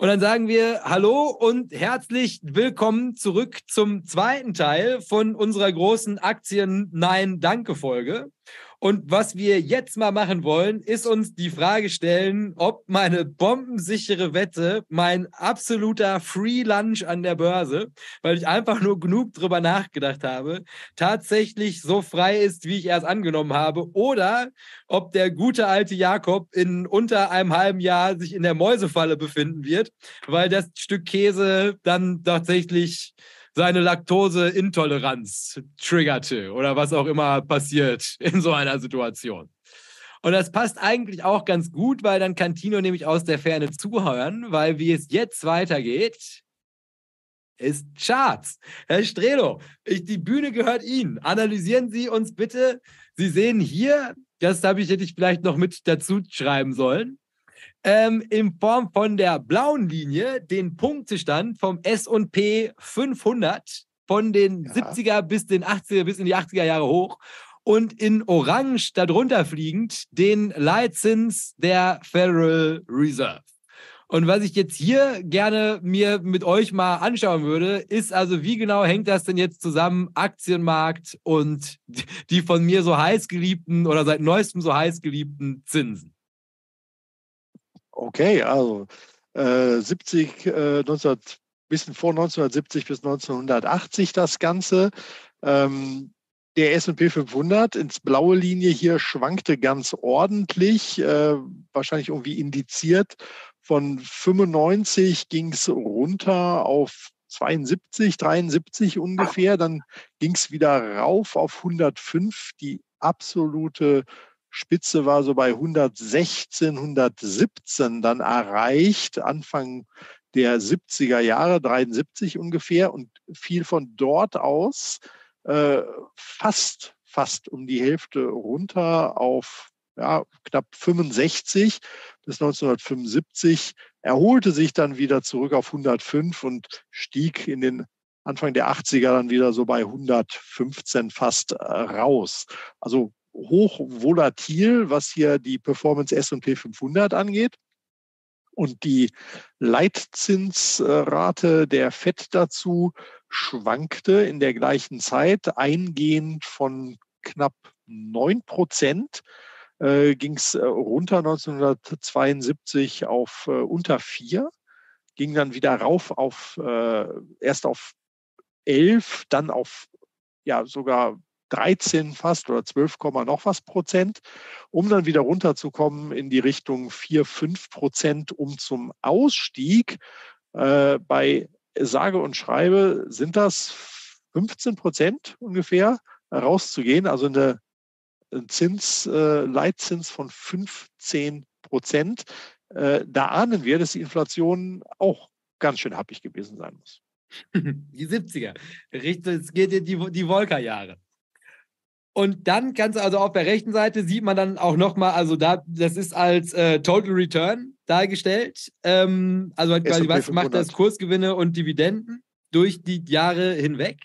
Und dann sagen wir Hallo und herzlich willkommen zurück zum zweiten Teil von unserer großen Aktien-Nein-Danke-Folge. Und was wir jetzt mal machen wollen, ist uns die Frage stellen, ob meine bombensichere Wette, mein absoluter Free Lunch an der Börse, weil ich einfach nur genug drüber nachgedacht habe, tatsächlich so frei ist, wie ich erst angenommen habe, oder ob der gute alte Jakob in unter einem halben Jahr sich in der Mäusefalle befinden wird, weil das Stück Käse dann tatsächlich seine Laktoseintoleranz triggerte oder was auch immer passiert in so einer Situation. Und das passt eigentlich auch ganz gut, weil dann kann Tino nämlich aus der Ferne zuhören, weil wie es jetzt weitergeht, ist Charts. Herr Strelo, ich, die Bühne gehört Ihnen. Analysieren Sie uns bitte. Sie sehen hier, das habe ich, hätte ich vielleicht noch mit dazu schreiben sollen, ähm, in Form von der blauen Linie den Punktestand vom S&P 500 von den ja. 70er bis den 80er bis in die 80er Jahre hoch und in Orange darunter fliegend den Leitzins der Federal Reserve. Und was ich jetzt hier gerne mir mit euch mal anschauen würde, ist also, wie genau hängt das denn jetzt zusammen, Aktienmarkt und die von mir so heiß geliebten oder seit neuestem so heiß geliebten Zinsen? Okay, also äh, 70, äh, 19, bisschen vor 1970 bis 1980 das Ganze. Ähm, der S&P 500 ins blaue Linie hier schwankte ganz ordentlich, äh, wahrscheinlich irgendwie indiziert. Von 95 ging es runter auf 72, 73 ungefähr. Dann ging es wieder rauf auf 105, die absolute Spitze war so bei 116, 117 dann erreicht, Anfang der 70er Jahre, 73 ungefähr, und fiel von dort aus äh, fast, fast um die Hälfte runter auf ja, knapp 65 bis 1975, erholte sich dann wieder zurück auf 105 und stieg in den Anfang der 80er dann wieder so bei 115 fast äh, raus. Also hoch volatil, was hier die Performance S&P 500 angeht. Und die Leitzinsrate der FED dazu schwankte in der gleichen Zeit eingehend von knapp 9 Prozent äh, ging es äh, runter 1972 auf äh, unter 4, ging dann wieder rauf auf äh, erst auf 11, dann auf ja sogar 13 fast oder 12, noch was Prozent, um dann wieder runterzukommen in die Richtung 4, 5 Prozent, um zum Ausstieg äh, bei sage und schreibe sind das 15 Prozent ungefähr rauszugehen, also eine Zins, äh, Leitzins von 15 Prozent. Äh, da ahnen wir, dass die Inflation auch ganz schön happig gewesen sein muss. Die 70er. Es geht in die, die Wolkerjahre. Und dann kannst du also auf der rechten Seite sieht man dann auch nochmal, also da, das ist als äh, Total Return dargestellt. Ähm, also quasi, was macht das Kursgewinne und Dividenden durch die Jahre hinweg.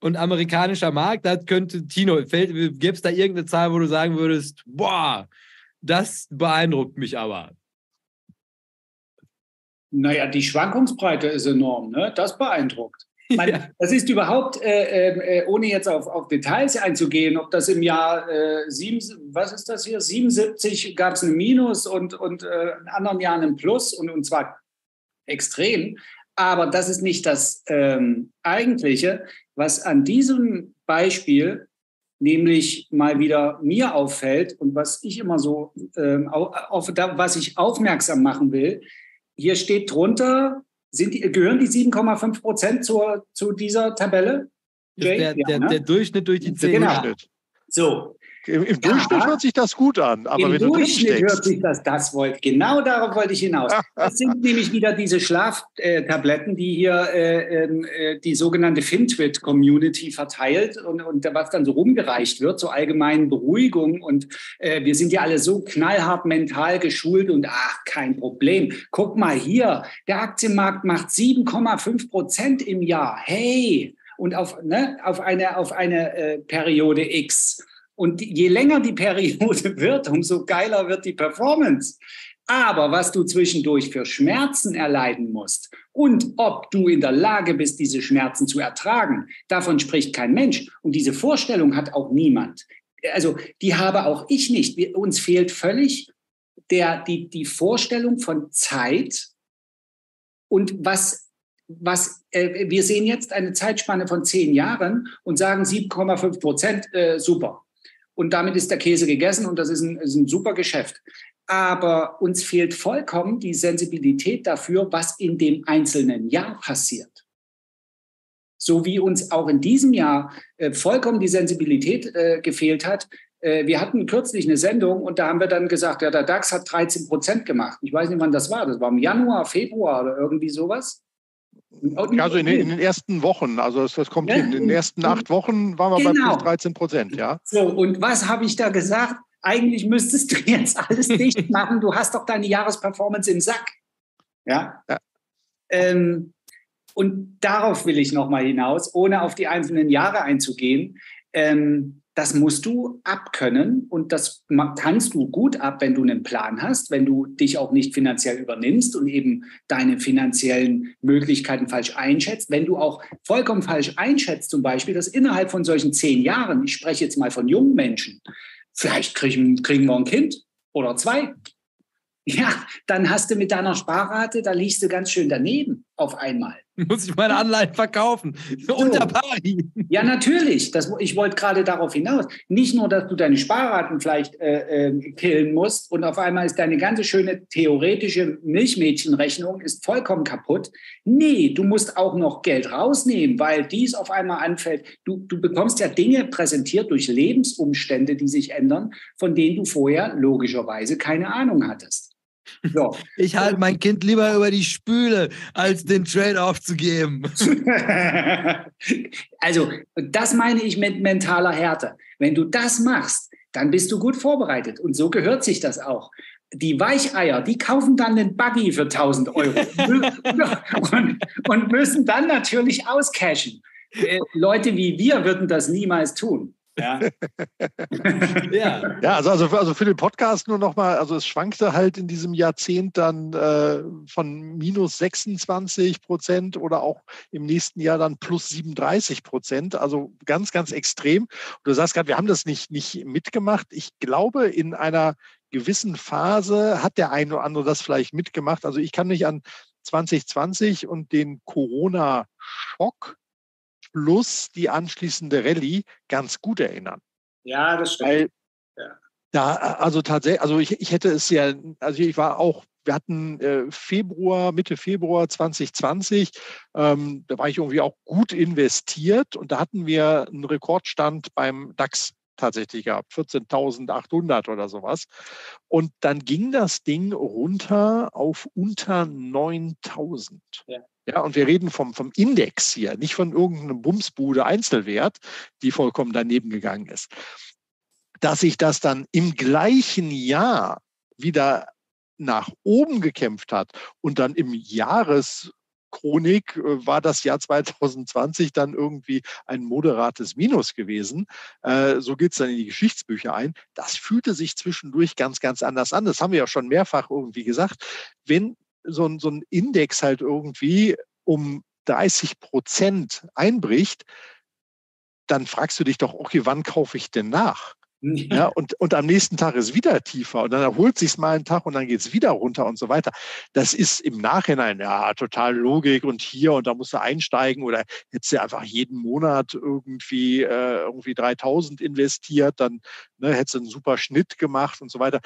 Und amerikanischer Markt, da könnte, Tino, gäbe es da irgendeine Zahl, wo du sagen würdest, boah, das beeindruckt mich aber. Naja, die Schwankungsbreite ist enorm, ne? Das beeindruckt. Man, ja. Das ist überhaupt, äh, äh, ohne jetzt auf, auf, Details einzugehen, ob das im Jahr äh, sieben, was ist das hier? 77 gab es ein Minus und, und äh, in anderen Jahren ein Plus und, und zwar extrem. Aber das ist nicht das ähm, Eigentliche, was an diesem Beispiel nämlich mal wieder mir auffällt und was ich immer so, ähm, auf, auf, was ich aufmerksam machen will. Hier steht drunter, sind die, gehören die 7,5 Prozent zu dieser Tabelle? Jay? Der, der, ja, ne? der, Durchschnitt durch die 10 genau. So, im, im Durchschnitt hört sich das gut an, aber im wenn Durchschnitt du hört sich das, das wollte, genau darauf wollte ich hinaus. Das sind nämlich wieder diese Schlaftabletten, die hier äh, ähm, äh, die sogenannte Fintwit-Community verteilt und, und was dann so rumgereicht wird zur allgemeinen Beruhigung. Und äh, wir sind ja alle so knallhart mental geschult und ach, kein Problem. Guck mal hier, der Aktienmarkt macht 7,5 Prozent im Jahr. Hey! Und auf, ne, auf eine, auf eine äh, Periode X. Und je länger die Periode wird, umso geiler wird die Performance. Aber was du zwischendurch für Schmerzen erleiden musst und ob du in der Lage bist, diese Schmerzen zu ertragen, davon spricht kein Mensch. Und diese Vorstellung hat auch niemand. Also die habe auch ich nicht. Wir, uns fehlt völlig der, die, die Vorstellung von Zeit und was, was äh, wir sehen jetzt eine Zeitspanne von zehn Jahren und sagen 7,5 Prozent, äh, super und damit ist der Käse gegessen und das ist ein, ist ein super Geschäft. Aber uns fehlt vollkommen die Sensibilität dafür, was in dem einzelnen Jahr passiert. So wie uns auch in diesem Jahr äh, vollkommen die Sensibilität äh, gefehlt hat. Äh, wir hatten kürzlich eine Sendung und da haben wir dann gesagt, ja, der DAX hat 13 Prozent gemacht. Ich weiß nicht, wann das war. Das war im Januar, Februar oder irgendwie sowas. Also in den, in den, ersten Wochen, also das, das kommt ja, hin. In den ersten acht Wochen waren wir genau. bei plus 13 Prozent, ja. So, und was habe ich da gesagt? Eigentlich müsstest du jetzt alles dicht machen. Du hast doch deine Jahresperformance im Sack. Ja. ja. Ähm, und darauf will ich nochmal hinaus, ohne auf die einzelnen Jahre einzugehen. Ähm, das musst du abkönnen und das kannst du gut ab, wenn du einen Plan hast, wenn du dich auch nicht finanziell übernimmst und eben deine finanziellen Möglichkeiten falsch einschätzt. Wenn du auch vollkommen falsch einschätzt, zum Beispiel, dass innerhalb von solchen zehn Jahren, ich spreche jetzt mal von jungen Menschen, vielleicht kriegen, kriegen wir ein Kind oder zwei. Ja, dann hast du mit deiner Sparrate, da liegst du ganz schön daneben auf einmal. Muss ich meine Anleihen verkaufen? So. Unter Pari. Ja, natürlich. Das, ich wollte gerade darauf hinaus. Nicht nur, dass du deine Sparraten vielleicht äh, äh, killen musst und auf einmal ist deine ganze schöne theoretische Milchmädchenrechnung ist vollkommen kaputt. Nee, du musst auch noch Geld rausnehmen, weil dies auf einmal anfällt. Du, du bekommst ja Dinge präsentiert durch Lebensumstände, die sich ändern, von denen du vorher logischerweise keine Ahnung hattest. So. Ich halte mein Kind lieber über die Spüle, als den Trade aufzugeben. also, das meine ich mit mentaler Härte. Wenn du das machst, dann bist du gut vorbereitet. Und so gehört sich das auch. Die Weicheier, die kaufen dann den Buggy für 1000 Euro und, und müssen dann natürlich auscashen. Äh, Leute wie wir würden das niemals tun. Ja. ja. ja, also, also, also für den Podcast nur nochmal, also es schwankte halt in diesem Jahrzehnt dann äh, von minus 26 Prozent oder auch im nächsten Jahr dann plus 37 Prozent. Also ganz, ganz extrem. Und du sagst gerade, wir haben das nicht, nicht mitgemacht. Ich glaube, in einer gewissen Phase hat der eine oder andere das vielleicht mitgemacht. Also ich kann mich an 2020 und den Corona-Schock plus die anschließende Rallye ganz gut erinnern. Ja, das stimmt. Weil ja. Da, also tatsächlich, also ich, ich hätte es ja, also ich war auch wir hatten äh, Februar, Mitte Februar 2020, ähm, da war ich irgendwie auch gut investiert und da hatten wir einen Rekordstand beim DAX tatsächlich gehabt, 14.800 oder sowas. Und dann ging das Ding runter auf unter 9.000. Ja. Ja, und wir reden vom, vom Index hier, nicht von irgendeinem Bumsbude Einzelwert, die vollkommen daneben gegangen ist. Dass sich das dann im gleichen Jahr wieder nach oben gekämpft hat und dann im Jahreschronik äh, war das Jahr 2020 dann irgendwie ein moderates Minus gewesen. Äh, so geht es dann in die Geschichtsbücher ein. Das fühlte sich zwischendurch ganz, ganz anders an. Das haben wir ja schon mehrfach irgendwie gesagt. Wenn so ein, so ein Index halt irgendwie um 30 Prozent einbricht, dann fragst du dich doch, okay, wann kaufe ich denn nach? Ja, und, und am nächsten Tag ist wieder tiefer und dann erholt sich mal einen Tag und dann geht es wieder runter und so weiter. Das ist im Nachhinein ja total Logik und hier und da musst du einsteigen oder hättest du einfach jeden Monat irgendwie, äh, irgendwie 3000 investiert, dann ne, hättest du einen super Schnitt gemacht und so weiter.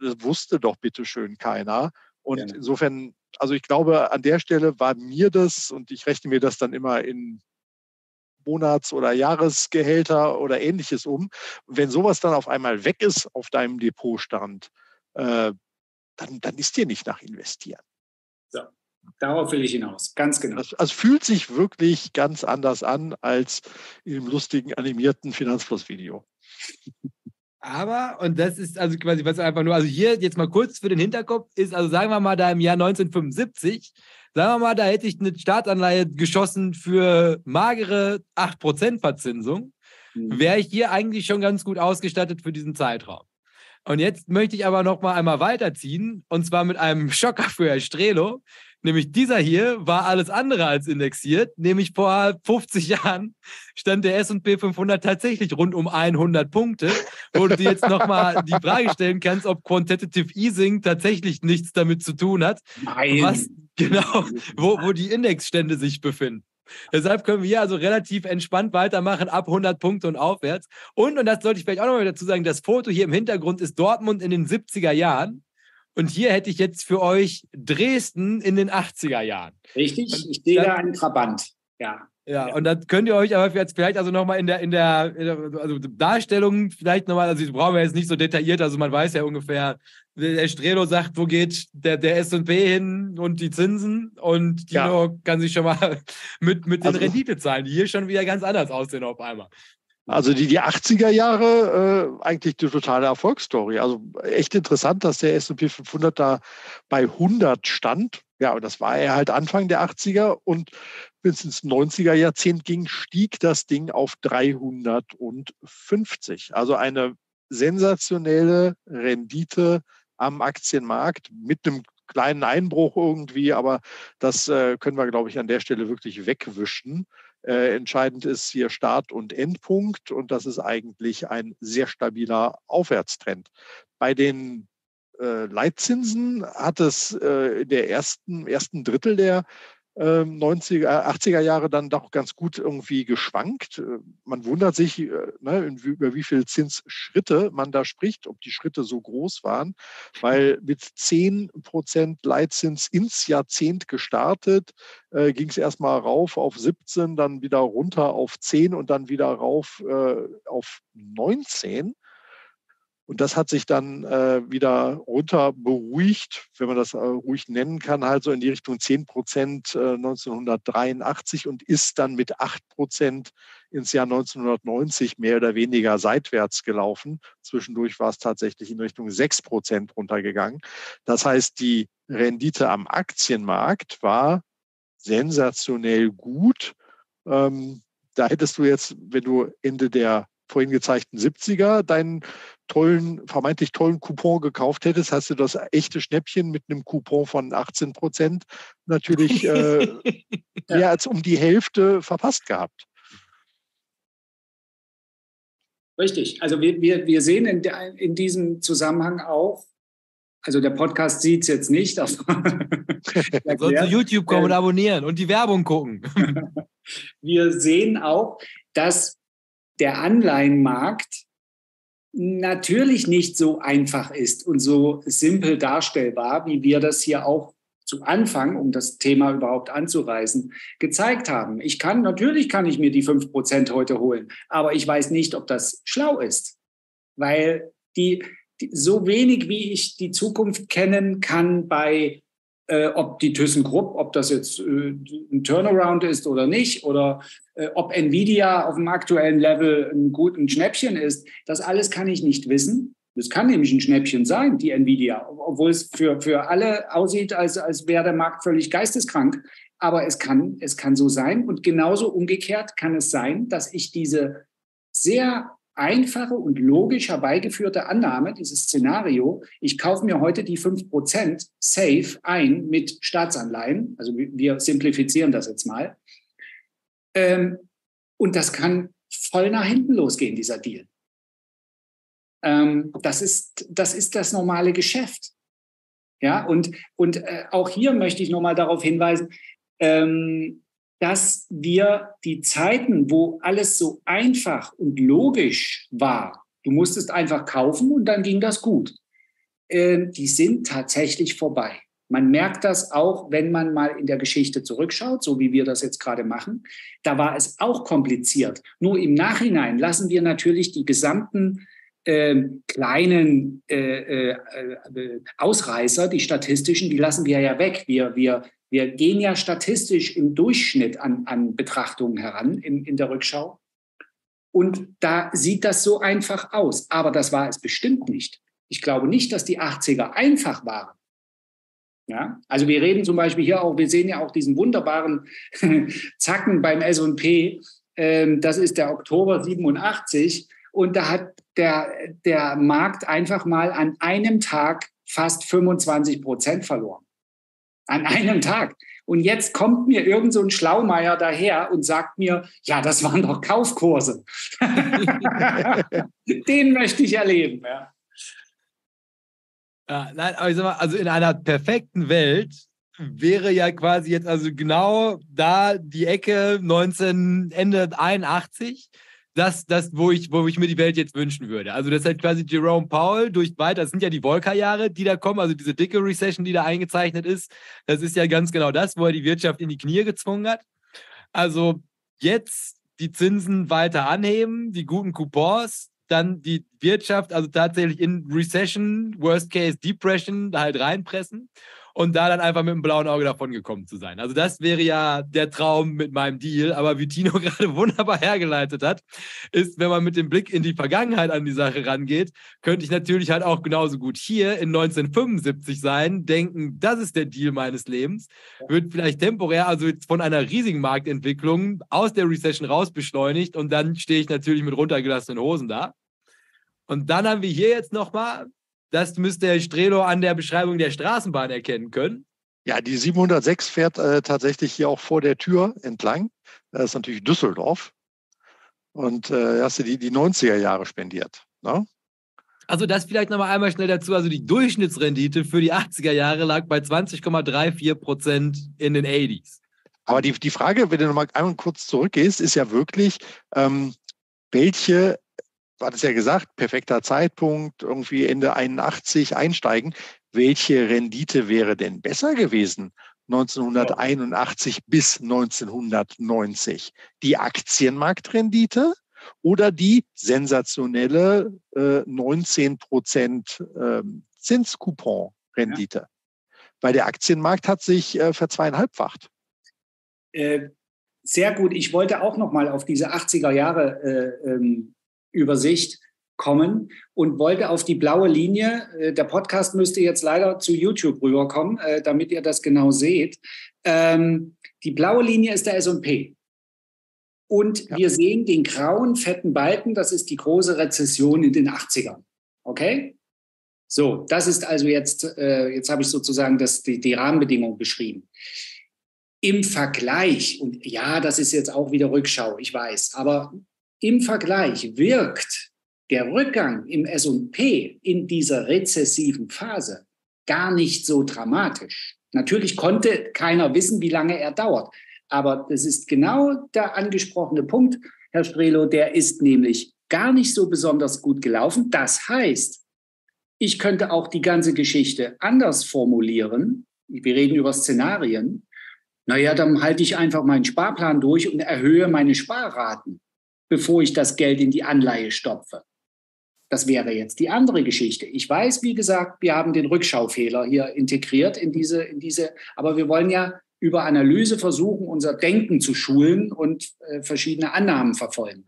Das wusste doch bitteschön keiner. Und ja. insofern, also ich glaube, an der Stelle war mir das, und ich rechne mir das dann immer in Monats- oder Jahresgehälter oder ähnliches um. Wenn sowas dann auf einmal weg ist auf deinem Depotstand, äh, dann, dann ist dir nicht nach investieren. So, darauf will ich hinaus, ganz genau. Also, also fühlt sich wirklich ganz anders an als im lustigen animierten Finanzplus-Video. Aber, und das ist also quasi, was einfach nur, also hier jetzt mal kurz für den Hinterkopf ist, also sagen wir mal, da im Jahr 1975, sagen wir mal, da hätte ich eine Staatsanleihe geschossen für magere 8% Verzinsung, mhm. wäre ich hier eigentlich schon ganz gut ausgestattet für diesen Zeitraum. Und jetzt möchte ich aber noch mal einmal weiterziehen, und zwar mit einem Schocker für Herr Strelo, Nämlich dieser hier war alles andere als indexiert. Nämlich vor 50 Jahren stand der S&P 500 tatsächlich rund um 100 Punkte, wo du dir jetzt nochmal die Frage stellen kannst, ob Quantitative Easing tatsächlich nichts damit zu tun hat. Nein. Was genau, wo, wo die Indexstände sich befinden. Deshalb können wir hier also relativ entspannt weitermachen, ab 100 Punkte und aufwärts. Und, und das sollte ich vielleicht auch noch mal dazu sagen, das Foto hier im Hintergrund ist Dortmund in den 70er Jahren. Und hier hätte ich jetzt für euch Dresden in den 80er Jahren. Richtig, ich sehe da einen Trabant. Ja. Ja, und dann könnt ihr euch aber jetzt vielleicht also nochmal in der, in der, in der also Darstellung vielleicht nochmal, also brauchen wir jetzt nicht so detailliert, also man weiß ja ungefähr, der Strelo sagt, wo geht der, der S&P hin und die Zinsen und Dino ja. kann sich schon mal mit, mit den also, Renditezahlen, die hier schon wieder ganz anders aussehen auf einmal. Also die, die 80er Jahre äh, eigentlich die totale Erfolgsstory. Also echt interessant, dass der S&P 500 da bei 100 stand. Ja, und das war er halt Anfang der 80er und bis ins 90er Jahrzehnt ging, stieg das Ding auf 350. Also eine sensationelle Rendite am Aktienmarkt mit einem kleinen Einbruch irgendwie, aber das äh, können wir, glaube ich, an der Stelle wirklich wegwischen. Äh, entscheidend ist hier Start- und Endpunkt und das ist eigentlich ein sehr stabiler Aufwärtstrend. Bei den äh, Leitzinsen hat es äh, in der ersten, ersten Drittel der 90er, 80er Jahre dann doch ganz gut irgendwie geschwankt. Äh, man wundert sich, äh, ne, über wie viele Zinsschritte man da spricht, ob die Schritte so groß waren, weil mit 10 Prozent Leitzins ins Jahrzehnt gestartet, äh, ging es erstmal rauf auf 17, dann wieder runter auf 10 und dann wieder rauf äh, auf 19. Und das hat sich dann äh, wieder runter beruhigt, wenn man das äh, ruhig nennen kann, halt so in die Richtung 10 Prozent äh, 1983 und ist dann mit 8 Prozent ins Jahr 1990 mehr oder weniger seitwärts gelaufen. Zwischendurch war es tatsächlich in Richtung 6 Prozent runtergegangen. Das heißt, die Rendite am Aktienmarkt war sensationell gut. Ähm, da hättest du jetzt, wenn du Ende der vorhin gezeigten 70er deinen tollen, vermeintlich tollen Coupon gekauft hättest, hast du das echte Schnäppchen mit einem Coupon von 18 Prozent natürlich äh, ja. mehr als um die Hälfte verpasst gehabt. Richtig. Also wir, wir, wir sehen in, der, in diesem Zusammenhang auch, also der Podcast sieht es jetzt nicht, aber Soll zu YouTube kommen und ähm, abonnieren und die Werbung gucken. wir sehen auch, dass der Anleihenmarkt natürlich nicht so einfach ist und so simpel darstellbar, wie wir das hier auch zu Anfang, um das Thema überhaupt anzureißen, gezeigt haben. Ich kann, natürlich kann ich mir die 5% heute holen, aber ich weiß nicht, ob das schlau ist, weil die, die so wenig wie ich die Zukunft kennen kann bei äh, ob die ThyssenKrupp, ob das jetzt äh, ein Turnaround ist oder nicht, oder äh, ob Nvidia auf dem aktuellen Level ein gutes Schnäppchen ist, das alles kann ich nicht wissen. Das kann nämlich ein Schnäppchen sein, die Nvidia, obwohl es für, für alle aussieht, als, als wäre der Markt völlig geisteskrank. Aber es kann, es kann so sein. Und genauso umgekehrt kann es sein, dass ich diese sehr einfache und logisch herbeigeführte Annahme, dieses Szenario, ich kaufe mir heute die 5% safe ein mit Staatsanleihen, also wir simplifizieren das jetzt mal, ähm, und das kann voll nach hinten losgehen, dieser Deal. Ähm, das, ist, das ist das normale Geschäft. Ja, und, und äh, auch hier möchte ich nochmal darauf hinweisen, ähm, dass wir die Zeiten, wo alles so einfach und logisch war, du musstest einfach kaufen und dann ging das gut, äh, die sind tatsächlich vorbei. Man merkt das auch, wenn man mal in der Geschichte zurückschaut, so wie wir das jetzt gerade machen. Da war es auch kompliziert. Nur im Nachhinein lassen wir natürlich die gesamten äh, kleinen äh, äh, Ausreißer, die statistischen, die lassen wir ja weg. Wir, wir wir gehen ja statistisch im Durchschnitt an, an Betrachtungen heran in, in der Rückschau. Und da sieht das so einfach aus. Aber das war es bestimmt nicht. Ich glaube nicht, dass die 80er einfach waren. Ja, also wir reden zum Beispiel hier auch, wir sehen ja auch diesen wunderbaren Zacken beim S&P. Ähm, das ist der Oktober 87. Und da hat der, der Markt einfach mal an einem Tag fast 25 Prozent verloren. An einem Tag. Und jetzt kommt mir irgend so ein Schlaumeier daher und sagt mir, ja, das waren doch Kaufkurse. Den möchte ich erleben. Ja. Ja, nein, aber ich sag mal, also in einer perfekten Welt wäre ja quasi jetzt also genau da die Ecke 19 Ende 81 das, das wo, ich, wo ich mir die Welt jetzt wünschen würde. Also das ist halt quasi Jerome Powell durch weiter, das sind ja die Volcker-Jahre, die da kommen, also diese dicke Recession, die da eingezeichnet ist. Das ist ja ganz genau das, wo er die Wirtschaft in die Knie gezwungen hat. Also jetzt die Zinsen weiter anheben, die guten Coupons, dann die Wirtschaft, also tatsächlich in Recession, Worst Case Depression, halt reinpressen und da dann einfach mit einem blauen Auge davon gekommen zu sein. Also das wäre ja der Traum mit meinem Deal. Aber wie Tino gerade wunderbar hergeleitet hat, ist, wenn man mit dem Blick in die Vergangenheit an die Sache rangeht, könnte ich natürlich halt auch genauso gut hier in 1975 sein, denken, das ist der Deal meines Lebens, wird vielleicht temporär, also von einer riesigen Marktentwicklung aus der Recession raus beschleunigt und dann stehe ich natürlich mit runtergelassenen Hosen da. Und dann haben wir hier jetzt nochmal das müsste Herr Strelo an der Beschreibung der Straßenbahn erkennen können. Ja, die 706 fährt äh, tatsächlich hier auch vor der Tür entlang. Das ist natürlich Düsseldorf. Und äh, hast du die, die 90er Jahre spendiert. Ne? Also das vielleicht nochmal einmal schnell dazu. Also die Durchschnittsrendite für die 80er Jahre lag bei 20,34 Prozent in den 80s. Aber die, die Frage, wenn du nochmal einmal kurz zurückgehst, ist ja wirklich, ähm, welche hat es ja gesagt, perfekter Zeitpunkt, irgendwie Ende 81 einsteigen. Welche Rendite wäre denn besser gewesen 1981 ja. bis 1990? Die Aktienmarktrendite oder die sensationelle äh, 19 Prozent äh, Zinscoupon-Rendite? Ja. Weil der Aktienmarkt hat sich äh, verzweieinhalbfacht. Äh, sehr gut. Ich wollte auch noch mal auf diese 80er Jahre äh, ähm, Übersicht kommen und wollte auf die blaue Linie. Äh, der Podcast müsste jetzt leider zu YouTube rüberkommen, äh, damit ihr das genau seht. Ähm, die blaue Linie ist der S&P. Und ja. wir sehen den grauen, fetten Balken, das ist die große Rezession in den 80ern. Okay? So, das ist also jetzt, äh, jetzt habe ich sozusagen das, die, die Rahmenbedingungen beschrieben. Im Vergleich, und ja, das ist jetzt auch wieder Rückschau, ich weiß, aber im Vergleich wirkt der Rückgang im SP in dieser rezessiven Phase gar nicht so dramatisch. Natürlich konnte keiner wissen, wie lange er dauert. Aber das ist genau der angesprochene Punkt, Herr Strelo, der ist nämlich gar nicht so besonders gut gelaufen. Das heißt, ich könnte auch die ganze Geschichte anders formulieren. Wir reden über Szenarien. Naja, dann halte ich einfach meinen Sparplan durch und erhöhe meine Sparraten bevor ich das Geld in die Anleihe stopfe. Das wäre jetzt die andere Geschichte. Ich weiß, wie gesagt, wir haben den Rückschaufehler hier integriert in diese, in diese, aber wir wollen ja über Analyse versuchen, unser Denken zu schulen und äh, verschiedene Annahmen verfolgen.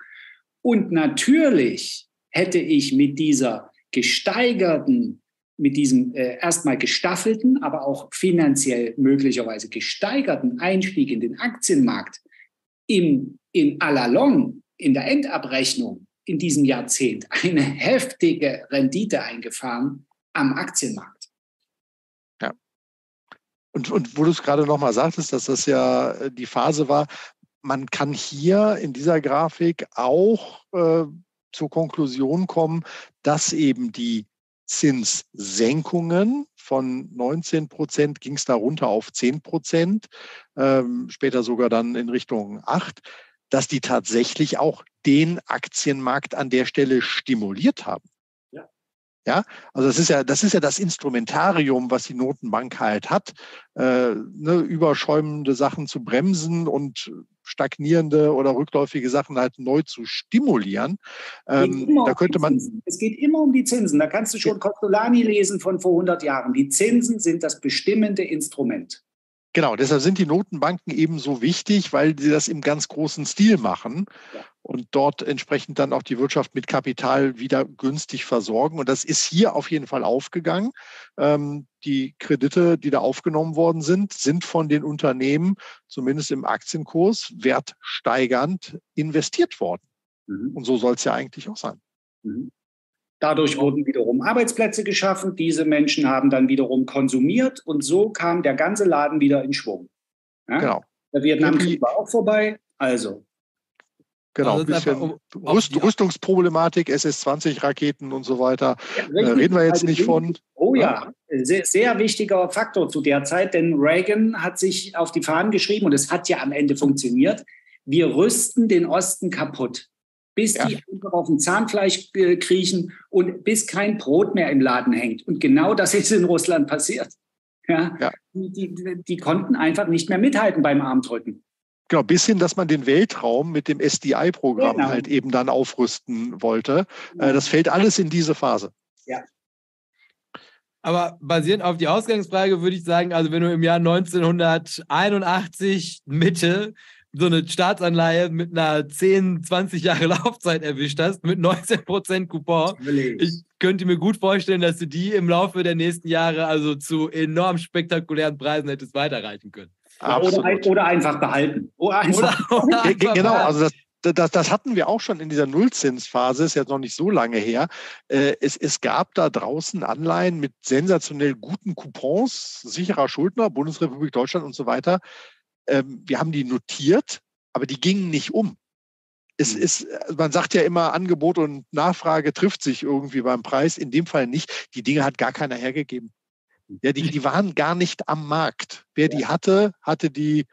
Und natürlich hätte ich mit dieser gesteigerten, mit diesem äh, erstmal gestaffelten, aber auch finanziell möglicherweise gesteigerten Einstieg in den Aktienmarkt im, in Alalong, in der Endabrechnung in diesem Jahrzehnt eine heftige Rendite eingefahren am Aktienmarkt. Ja. Und, und wo du es gerade nochmal sagtest, dass das ja äh, die Phase war, man kann hier in dieser Grafik auch äh, zur Konklusion kommen, dass eben die Zinssenkungen von 19 Prozent ging es da runter auf 10 Prozent, ähm, später sogar dann in Richtung 8, dass die tatsächlich auch den Aktienmarkt an der Stelle stimuliert haben. Ja. ja, also das ist ja, das ist ja das Instrumentarium, was die Notenbank halt hat, äh, ne, überschäumende Sachen zu bremsen und stagnierende oder rückläufige Sachen halt neu zu stimulieren. Ähm, da könnte man. Es geht immer um die Zinsen. Da kannst du schon Costolani lesen von vor 100 Jahren. Die Zinsen sind das bestimmende Instrument. Genau, deshalb sind die Notenbanken eben so wichtig, weil sie das im ganz großen Stil machen ja. und dort entsprechend dann auch die Wirtschaft mit Kapital wieder günstig versorgen. Und das ist hier auf jeden Fall aufgegangen. Ähm, die Kredite, die da aufgenommen worden sind, sind von den Unternehmen, zumindest im Aktienkurs, wertsteigernd investiert worden. Mhm. Und so soll es ja eigentlich auch sein. Mhm. Dadurch wurden wiederum Arbeitsplätze geschaffen. Diese Menschen haben dann wiederum konsumiert und so kam der ganze Laden wieder in Schwung. Ja? Genau. Der Vietnamkrieg war auch vorbei. Also. Genau, also ein bisschen um, Rüst, Rüstungsproblematik, SS-20-Raketen und so weiter. Ja, äh, reden wir jetzt nicht von. Oh ja, sehr, sehr wichtiger Faktor zu der Zeit, denn Reagan hat sich auf die Fahnen geschrieben und es hat ja am Ende funktioniert. Wir rüsten den Osten kaputt bis ja. die einfach auf dem Zahnfleisch äh, kriechen und bis kein Brot mehr im Laden hängt. Und genau das ist in Russland passiert. Ja, ja. Die, die, die, konnten einfach nicht mehr mithalten beim Armdrücken. Genau, bis hin, dass man den Weltraum mit dem SDI-Programm genau. halt eben dann aufrüsten wollte. Äh, genau. Das fällt alles in diese Phase. Ja. Aber basierend auf die Ausgangsfrage würde ich sagen, also wenn du im Jahr 1981 Mitte so eine Staatsanleihe mit einer 10, 20 Jahre Laufzeit erwischt hast, mit 19% Coupon. Ich könnte mir gut vorstellen, dass du die im Laufe der nächsten Jahre also zu enorm spektakulären Preisen hättest weiterreichen können. Oder, oder, einfach behalten. Oder einfach. Oder, oder einfach genau, also das, das, das, hatten wir auch schon in dieser Nullzinsphase, ist jetzt noch nicht so lange her. Äh, es, es, gab da draußen Anleihen mit sensationell guten Coupons, sicherer Schuldner, Bundesrepublik Deutschland und so weiter, ähm, wir haben die notiert, aber die gingen nicht um. Es mhm. ist, man sagt ja immer, Angebot und Nachfrage trifft sich irgendwie beim Preis. In dem Fall nicht. Die Dinge hat gar keiner hergegeben. Ja, die, die waren gar nicht am Markt. Wer die hatte, hatte die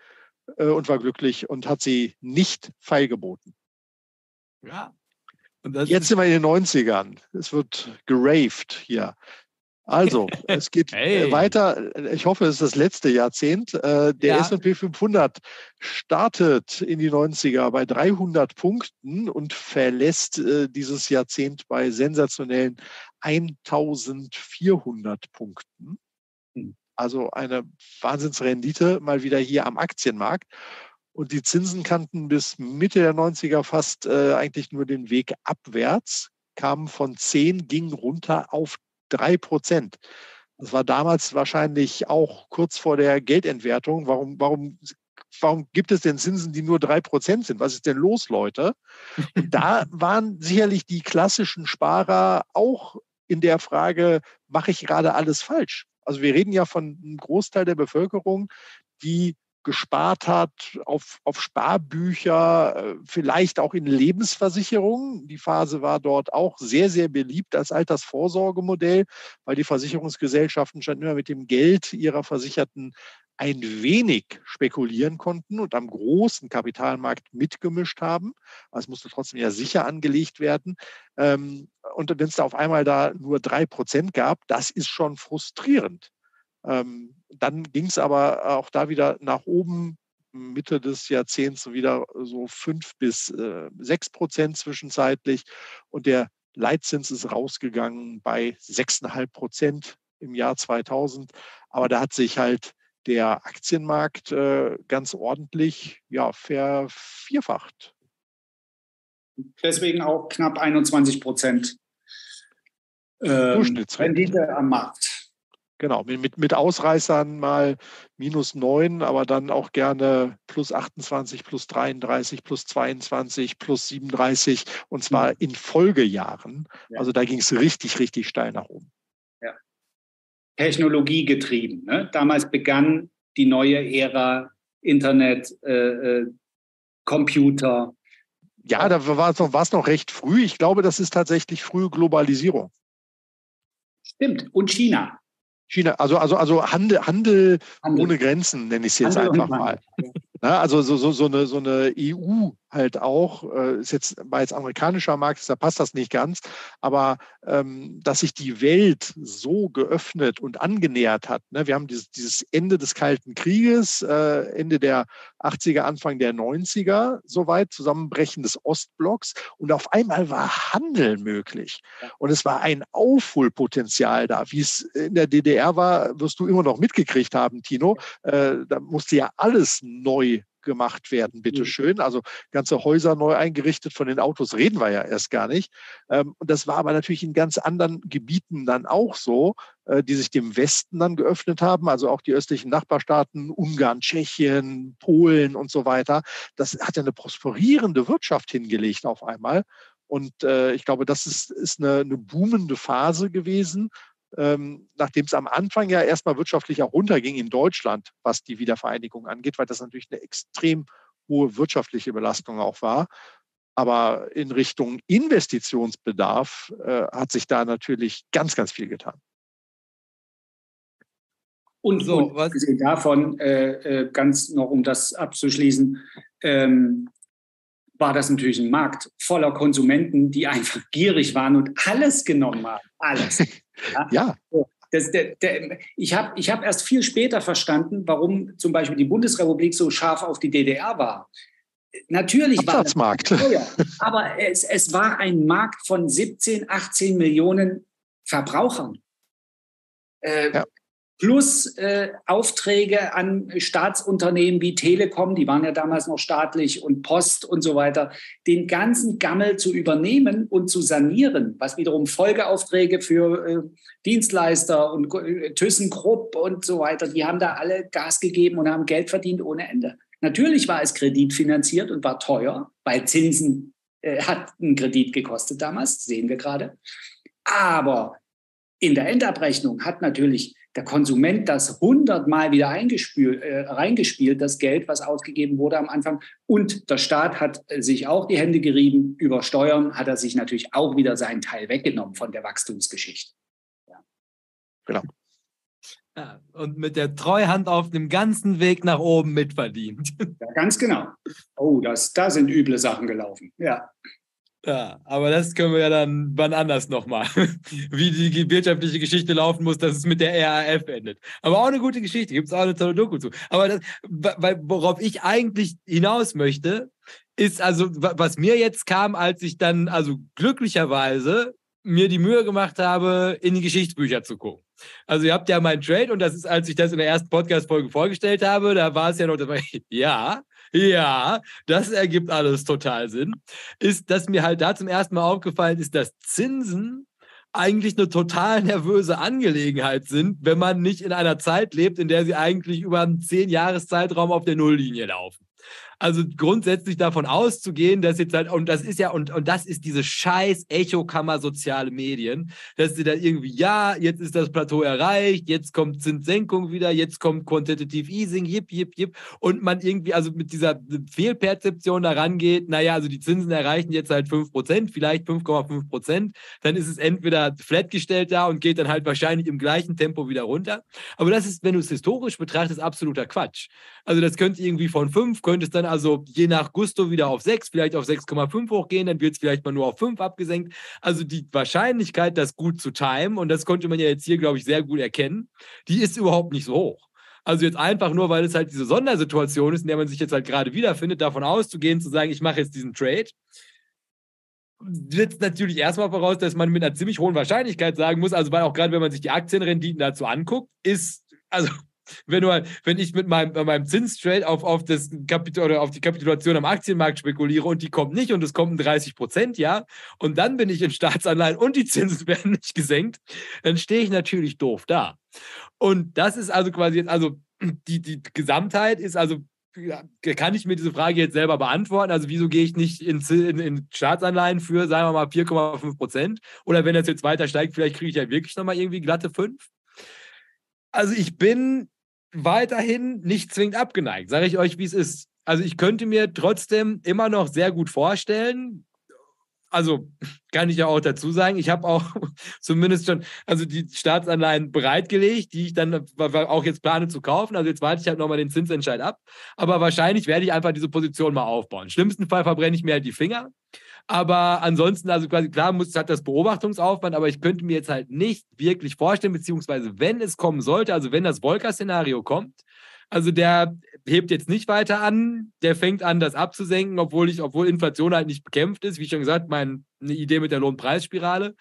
äh, und war glücklich und hat sie nicht feilgeboten. Ja. Jetzt sind wir in den 90ern. Es wird geraved hier. Also, es geht hey. weiter. Ich hoffe, es ist das letzte Jahrzehnt. Äh, der ja. S&P 500 startet in die 90er bei 300 Punkten und verlässt äh, dieses Jahrzehnt bei sensationellen 1400 Punkten. Hm. Also eine Wahnsinnsrendite mal wieder hier am Aktienmarkt. Und die Zinsen kannten bis Mitte der 90er fast äh, eigentlich nur den Weg abwärts, kamen von 10, gingen runter auf drei Prozent. Das war damals wahrscheinlich auch kurz vor der Geldentwertung. Warum, warum, warum gibt es denn Zinsen, die nur drei Prozent sind? Was ist denn los, Leute? Und da waren sicherlich die klassischen Sparer auch in der Frage, mache ich gerade alles falsch? Also wir reden ja von einem Großteil der Bevölkerung, die gespart hat auf, auf Sparbücher, äh, vielleicht auch in Lebensversicherungen. Die Phase war dort auch sehr, sehr beliebt als Altersvorsorgemodell, weil die Versicherungsgesellschaften schon immer mit dem Geld ihrer Versicherten ein wenig spekulieren konnten und am großen Kapitalmarkt mitgemischt haben. Es musste trotzdem ja sicher angelegt werden. Ähm, und wenn es da auf einmal da nur drei Prozent gab, das ist schon frustrierend. Ähm, dann ging es aber auch da wieder nach oben. Mitte des Jahrzehnts wieder so fünf bis äh, sechs Prozent zwischenzeitlich. Und der Leitzins ist rausgegangen bei 6,5 Prozent im Jahr 2000. Aber da hat sich halt der Aktienmarkt äh, ganz ordentlich ja, vervierfacht. Deswegen auch knapp 21 Prozent ähm, Rendite am Markt. Genau, mit, mit Ausreißern mal minus 9, aber dann auch gerne plus 28, plus 33, plus 22, plus 37 und zwar mhm. in Folgejahren. Ja. Also da ging es richtig, richtig steil nach oben. Ja. Technologie getrieben. Ne? Damals begann die neue Ära Internet, äh, äh, Computer. Ja, da war es noch, noch recht früh. Ich glaube, das ist tatsächlich frühe Globalisierung. Stimmt. Und China. China, also, also, also Handel, Handel, Handel. ohne Grenzen, nenne ich es jetzt Handel einfach mal. Na, also so, so, so, eine, so eine EU halt auch, äh, ist jetzt, war jetzt amerikanischer Markt, da passt das nicht ganz, aber ähm, dass sich die Welt so geöffnet und angenähert hat. Ne? Wir haben dieses, dieses Ende des Kalten Krieges, äh, Ende der 80er, Anfang der 90er, soweit, Zusammenbrechen des Ostblocks und auf einmal war Handel möglich. Und es war ein Aufholpotenzial da. Wie es in der DDR war, wirst du immer noch mitgekriegt haben, Tino. Äh, da musste ja alles neu gemacht werden, bitteschön. Mhm. Also ganze Häuser neu eingerichtet, von den Autos reden wir ja erst gar nicht. Ähm, und das war aber natürlich in ganz anderen Gebieten dann auch so, äh, die sich dem Westen dann geöffnet haben, also auch die östlichen Nachbarstaaten, Ungarn, Tschechien, Polen und so weiter. Das hat ja eine prosperierende Wirtschaft hingelegt auf einmal. Und äh, ich glaube, das ist, ist eine, eine boomende Phase gewesen ähm, nachdem es am Anfang ja erstmal wirtschaftlich auch runterging in Deutschland, was die Wiedervereinigung angeht, weil das natürlich eine extrem hohe wirtschaftliche Belastung auch war. Aber in Richtung Investitionsbedarf äh, hat sich da natürlich ganz, ganz viel getan. Und so, was davon, äh, äh, ganz noch um das abzuschließen, ähm, war das natürlich ein Markt voller Konsumenten, die einfach gierig waren und alles genommen haben. Alles. Ja. ja. Das, der, der, ich habe ich hab erst viel später verstanden, warum zum Beispiel die Bundesrepublik so scharf auf die DDR war. Natürlich war es Markt. aber es, es war ein Markt von 17, 18 Millionen Verbrauchern. Äh, ja plus äh, Aufträge an Staatsunternehmen wie Telekom, die waren ja damals noch staatlich, und Post und so weiter, den ganzen Gammel zu übernehmen und zu sanieren, was wiederum Folgeaufträge für äh, Dienstleister und äh, ThyssenKrupp und so weiter, die haben da alle Gas gegeben und haben Geld verdient ohne Ende. Natürlich war es kreditfinanziert und war teuer, weil Zinsen äh, hat einen Kredit gekostet damals, sehen wir gerade. Aber in der Endabrechnung hat natürlich der Konsument das hundertmal wieder eingespielt, äh, reingespielt, das Geld, was ausgegeben wurde am Anfang. Und der Staat hat sich auch die Hände gerieben. Über Steuern hat er sich natürlich auch wieder seinen Teil weggenommen von der Wachstumsgeschichte. Ja. Genau. Ja, und mit der Treuhand auf dem ganzen Weg nach oben mitverdient. Ja, ganz genau. Oh, das, da sind üble Sachen gelaufen. Ja. Ja, aber das können wir ja dann wann anders nochmal, wie die wirtschaftliche Geschichte laufen muss, dass es mit der RAF endet. Aber auch eine gute Geschichte, gibt es auch eine tolle Doku zu. Aber das, weil, worauf ich eigentlich hinaus möchte, ist also, was mir jetzt kam, als ich dann, also glücklicherweise mir die Mühe gemacht habe, in die Geschichtsbücher zu gucken. Also ihr habt ja meinen Trade und das ist, als ich das in der ersten Podcast-Folge vorgestellt habe, da war es ja noch, ja, ja, das ergibt alles total Sinn, ist, dass mir halt da zum ersten Mal aufgefallen ist, dass Zinsen eigentlich eine total nervöse Angelegenheit sind, wenn man nicht in einer Zeit lebt, in der sie eigentlich über einen zehn Jahres auf der Nulllinie laufen. Also grundsätzlich davon auszugehen, dass jetzt halt, und das ist ja, und, und das ist diese scheiß Echokammer soziale Medien, dass sie da irgendwie, ja, jetzt ist das Plateau erreicht, jetzt kommt Zinssenkung wieder, jetzt kommt Quantitative Easing, jip, jip, jip, und man irgendwie also mit dieser Fehlperzeption da rangeht, naja, also die Zinsen erreichen jetzt halt 5%, vielleicht 5,5%, dann ist es entweder flatgestellt da und geht dann halt wahrscheinlich im gleichen Tempo wieder runter. Aber das ist, wenn du es historisch betrachtest, absoluter Quatsch. Also das könnte irgendwie von 5, könnte es dann also je nach Gusto wieder auf 6, vielleicht auf 6,5 hochgehen, dann wird es vielleicht mal nur auf 5 abgesenkt. Also die Wahrscheinlichkeit, das gut zu timen, und das konnte man ja jetzt hier, glaube ich, sehr gut erkennen, die ist überhaupt nicht so hoch. Also jetzt einfach nur, weil es halt diese Sondersituation ist, in der man sich jetzt halt gerade wiederfindet, davon auszugehen, zu sagen, ich mache jetzt diesen Trade, wird natürlich erstmal voraus, dass man mit einer ziemlich hohen Wahrscheinlichkeit sagen muss, also weil auch gerade wenn man sich die Aktienrenditen dazu anguckt, ist, also wenn, du, wenn ich mit meinem, meinem Zinstrade auf, auf, das Kapitul oder auf die Kapitulation am Aktienmarkt spekuliere und die kommt nicht und es kommt ein 30 Prozent, ja, und dann bin ich in Staatsanleihen und die Zinsen werden nicht gesenkt, dann stehe ich natürlich doof da. Und das ist also quasi jetzt, also die, die Gesamtheit ist also kann ich mir diese Frage jetzt selber beantworten? Also, wieso gehe ich nicht in, in, in Staatsanleihen für, sagen wir mal, 4,5 Prozent? Oder wenn das jetzt weiter steigt, vielleicht kriege ich ja wirklich nochmal irgendwie glatte 5? Also, ich bin weiterhin nicht zwingend abgeneigt, sage ich euch, wie es ist. Also, ich könnte mir trotzdem immer noch sehr gut vorstellen, also kann ich ja auch dazu sagen, ich habe auch zumindest schon, also die Staatsanleihen bereitgelegt, die ich dann auch jetzt plane zu kaufen. Also jetzt warte ich halt nochmal den Zinsentscheid ab. Aber wahrscheinlich werde ich einfach diese Position mal aufbauen. Im schlimmsten Fall verbrenne ich mir halt die Finger. Aber ansonsten, also quasi klar, muss hat das Beobachtungsaufwand, aber ich könnte mir jetzt halt nicht wirklich vorstellen, beziehungsweise wenn es kommen sollte, also wenn das Volker-Szenario kommt, also der hebt jetzt nicht weiter an, der fängt an, das abzusenken, obwohl ich, obwohl Inflation halt nicht bekämpft ist, wie schon gesagt, meine Idee mit der Lohnpreisspirale.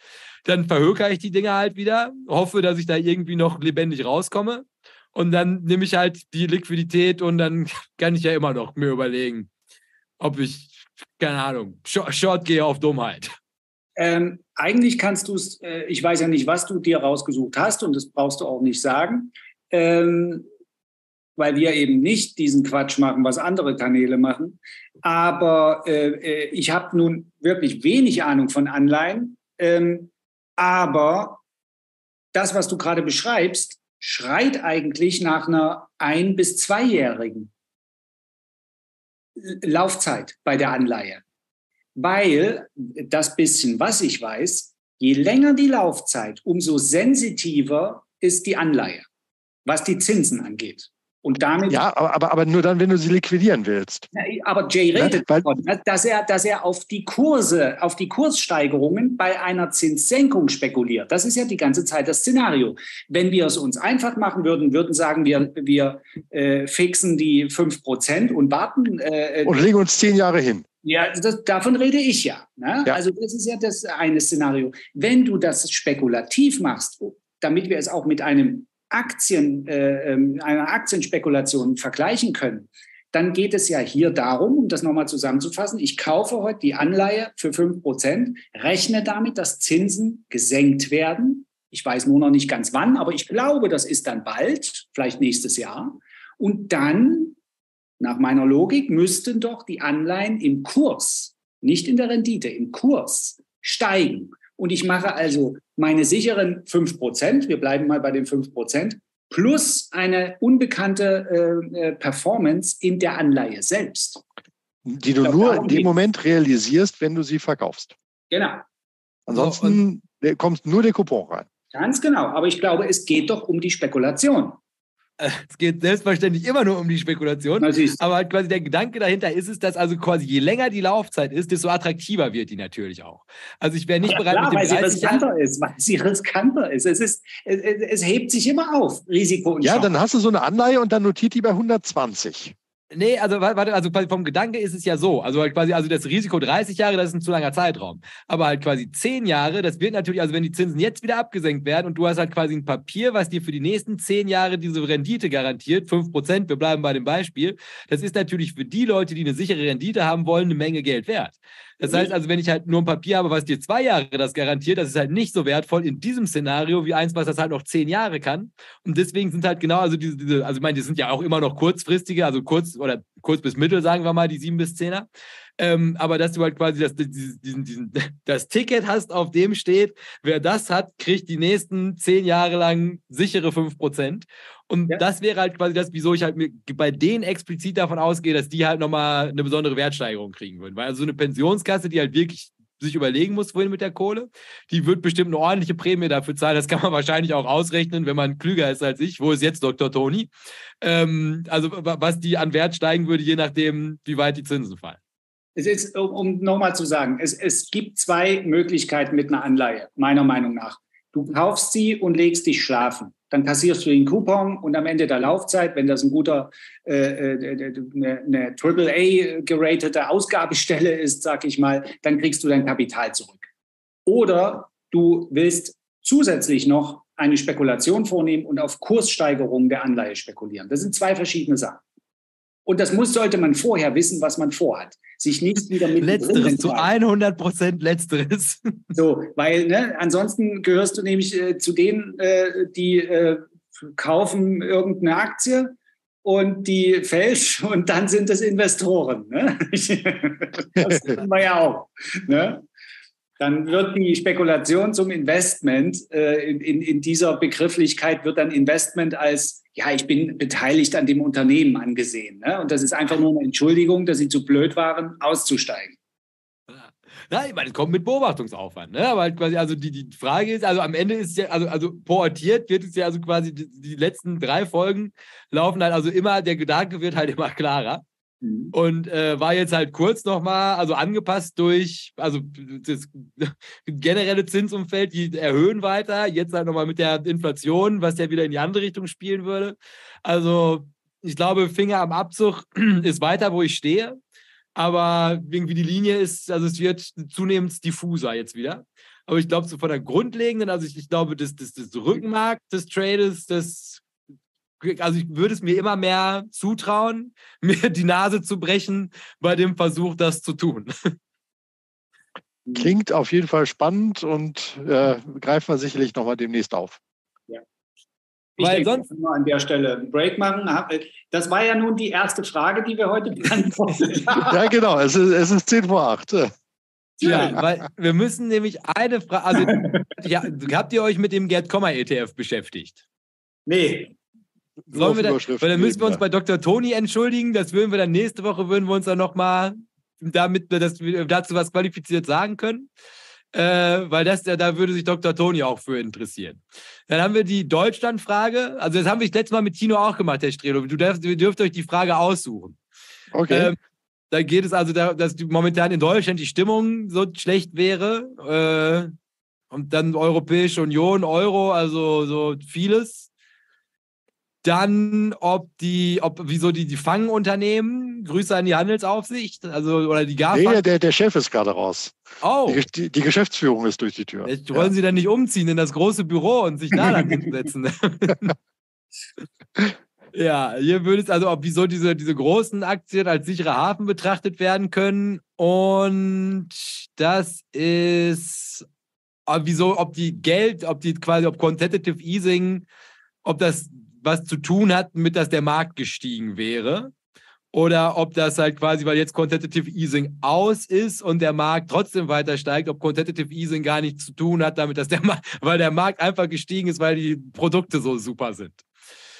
Dann verhökere ich die Dinge halt wieder, hoffe, dass ich da irgendwie noch lebendig rauskomme. Und dann nehme ich halt die Liquidität und dann kann ich ja immer noch mir überlegen, ob ich, keine Ahnung, Short, gehe auf Dummheit. Ähm, eigentlich kannst du es, äh, ich weiß ja nicht, was du dir rausgesucht hast und das brauchst du auch nicht sagen. Ähm, weil wir eben nicht diesen Quatsch machen, was andere Kanäle machen. Aber äh, äh, ich habe nun wirklich wenig Ahnung von Anleihen. Ähm, aber das, was du gerade beschreibst, schreit eigentlich nach einer ein- bis zweijährigen Laufzeit bei der Anleihe. Weil das bisschen, was ich weiß, je länger die Laufzeit, umso sensitiver ist die Anleihe, was die Zinsen angeht. Und damit. Ja, aber, aber nur dann, wenn du sie liquidieren willst. Aber Jay redet ja, davon, dass er, dass er auf die Kurse, auf die Kurssteigerungen bei einer Zinssenkung spekuliert. Das ist ja die ganze Zeit das Szenario. Wenn wir es uns einfach machen würden, würden sagen wir, wir äh, fixen die 5% und warten. Äh, und legen uns zehn Jahre hin. Ja, das, davon rede ich ja, ne? ja. Also das ist ja das eine Szenario. Wenn du das spekulativ machst, damit wir es auch mit einem Aktien, äh, ähm, einer Aktienspekulation vergleichen können, dann geht es ja hier darum, um das nochmal zusammenzufassen, ich kaufe heute die Anleihe für 5%, rechne damit, dass Zinsen gesenkt werden. Ich weiß nur noch nicht ganz wann, aber ich glaube, das ist dann bald, vielleicht nächstes Jahr. Und dann, nach meiner Logik, müssten doch die Anleihen im Kurs, nicht in der Rendite, im Kurs steigen. Und ich mache also meine sicheren 5%, wir bleiben mal bei den 5%, plus eine unbekannte äh, äh, Performance in der Anleihe selbst. Die du glaube, nur in dem Moment realisierst, wenn du sie verkaufst. Genau. Ansonsten so, kommt nur der Coupon rein. Ganz genau. Aber ich glaube, es geht doch um die Spekulation. Es geht selbstverständlich immer nur um die Spekulation. Aber halt quasi der Gedanke dahinter ist es, dass also quasi je länger die Laufzeit ist, desto attraktiver wird die natürlich auch. Also ich wäre nicht ja, bereit klar, mit dem weil sie riskanter ist, weil sie riskanter ist. Es, ist es, es, hebt sich immer auf, Risiko und Ja, Chance. dann hast du so eine Anleihe und dann notiert die bei 120. Nee, also warte, also vom Gedanke ist es ja so. Also halt quasi, also das Risiko 30 Jahre, das ist ein zu langer Zeitraum. Aber halt quasi 10 Jahre, das wird natürlich, also wenn die Zinsen jetzt wieder abgesenkt werden und du hast halt quasi ein Papier, was dir für die nächsten 10 Jahre diese Rendite garantiert, 5%, wir bleiben bei dem Beispiel, das ist natürlich für die Leute, die eine sichere Rendite haben wollen, eine Menge Geld wert. Das heißt also, wenn ich halt nur ein Papier habe, was dir zwei Jahre das garantiert, das ist halt nicht so wertvoll in diesem Szenario wie eins, was das halt noch zehn Jahre kann. Und deswegen sind halt genau, also diese, diese also ich meine, die sind ja auch immer noch kurzfristige, also kurz oder kurz bis mittel, sagen wir mal, die sieben bis zehner. Ähm, aber dass du halt quasi das, diesen, diesen, das Ticket hast, auf dem steht, wer das hat, kriegt die nächsten zehn Jahre lang sichere 5%. Und ja. das wäre halt quasi das, wieso ich halt bei denen explizit davon ausgehe, dass die halt nochmal eine besondere Wertsteigerung kriegen würden. Weil also so eine Pensionskasse, die halt wirklich sich überlegen muss, wohin mit der Kohle. Die wird bestimmt eine ordentliche Prämie dafür zahlen. Das kann man wahrscheinlich auch ausrechnen, wenn man klüger ist als ich. Wo ist jetzt Dr. Toni? Ähm, also was die an Wert steigen würde, je nachdem, wie weit die Zinsen fallen. Es ist, um, nochmal zu sagen, es, es gibt zwei Möglichkeiten mit einer Anleihe, meiner Meinung nach. Du kaufst sie und legst dich schlafen. Dann kassierst du den Coupon und am Ende der Laufzeit, wenn das ein guter, äh, äh, eine, eine AAA geratete Ausgabestelle ist, sag ich mal, dann kriegst du dein Kapital zurück. Oder du willst zusätzlich noch eine Spekulation vornehmen und auf Kurssteigerung der Anleihe spekulieren. Das sind zwei verschiedene Sachen. Und das muss, sollte man vorher wissen, was man vorhat. Sich nicht wieder mit. Letzteres, zu 100 Prozent Letzteres. So, weil ne, ansonsten gehörst du nämlich äh, zu denen, äh, die äh, kaufen irgendeine Aktie und die fällt und dann sind es Investoren. Ne? das kennen wir ja auch. Ne? dann wird die Spekulation zum Investment äh, in, in, in, dieser Begrifflichkeit wird dann Investment als ja, ich bin beteiligt an dem Unternehmen angesehen. Ne? Und das ist einfach nur eine Entschuldigung, dass sie zu blöd waren, auszusteigen. Ja, ich meine, es kommt mit Beobachtungsaufwand, ne? Aber halt quasi, also die, die Frage ist, also am Ende ist ja, also, also portiert wird es ja also quasi die, die letzten drei Folgen laufen halt, also immer, der Gedanke wird halt immer klarer. Mhm. Und äh, war jetzt halt kurz nochmal, also angepasst durch, also das generelle Zinsumfeld, die erhöhen weiter, jetzt halt nochmal mit der Inflation, was ja wieder in die andere Richtung spielen würde. Also ich glaube, Finger am Abzug ist weiter, wo ich stehe. Aber irgendwie die Linie ist, also es wird zunehmend diffuser jetzt wieder. Aber ich glaube, so von der grundlegenden, also ich, ich glaube, das, das, das Rückenmark des Trades, das also ich würde es mir immer mehr zutrauen, mir die Nase zu brechen bei dem Versuch, das zu tun. Klingt auf jeden Fall spannend und äh, greifen wir sicherlich nochmal demnächst auf. Ja. Ich Weil sonst nur an der Stelle einen Break machen. Das war ja nun die erste Frage, die wir heute beantwortet haben. ja, genau. Es ist, es ist 10 vor 8. Ja, weil wir müssen nämlich eine Frage. Also, ja, habt ihr euch mit dem Gerd Komma ETF beschäftigt? Nee. Sollen wir dann, weil dann müssen wir uns bei Dr. Toni entschuldigen. Das würden wir dann nächste Woche, würden wir uns dann nochmal damit, dass wir dazu was qualifiziert sagen können. Äh, weil das, da würde sich Dr. Toni auch für interessieren. Dann haben wir die Deutschland-Frage. Also, das haben wir das letzte Mal mit Tino auch gemacht, Herr Strelo. Du dürft, ihr dürft euch die Frage aussuchen. Okay. Ähm, da geht es also, da, dass momentan in Deutschland die Stimmung so schlecht wäre. Äh, und dann Europäische Union, Euro, also so vieles. Dann, ob die, ob, wieso die, die Fangunternehmen, Grüße an die Handelsaufsicht, also, oder die GAFA. Nee, der, der Chef ist gerade raus. Oh. Die, die, die, Geschäftsführung ist durch die Tür. Jetzt wollen ja. Sie dann nicht umziehen in das große Büro und sich da dann hinsetzen? ja, hier würde es also, ob wieso diese, diese großen Aktien als sicherer Hafen betrachtet werden können. Und das ist, wieso, ob die Geld, ob die quasi, ob Quantitative Easing, ob das was zu tun hat, mit dass der Markt gestiegen wäre. Oder ob das halt quasi, weil jetzt Quantitative Easing aus ist und der Markt trotzdem weiter steigt, ob Quantitative Easing gar nichts zu tun hat damit, dass der Markt, weil der Markt einfach gestiegen ist, weil die Produkte so super sind.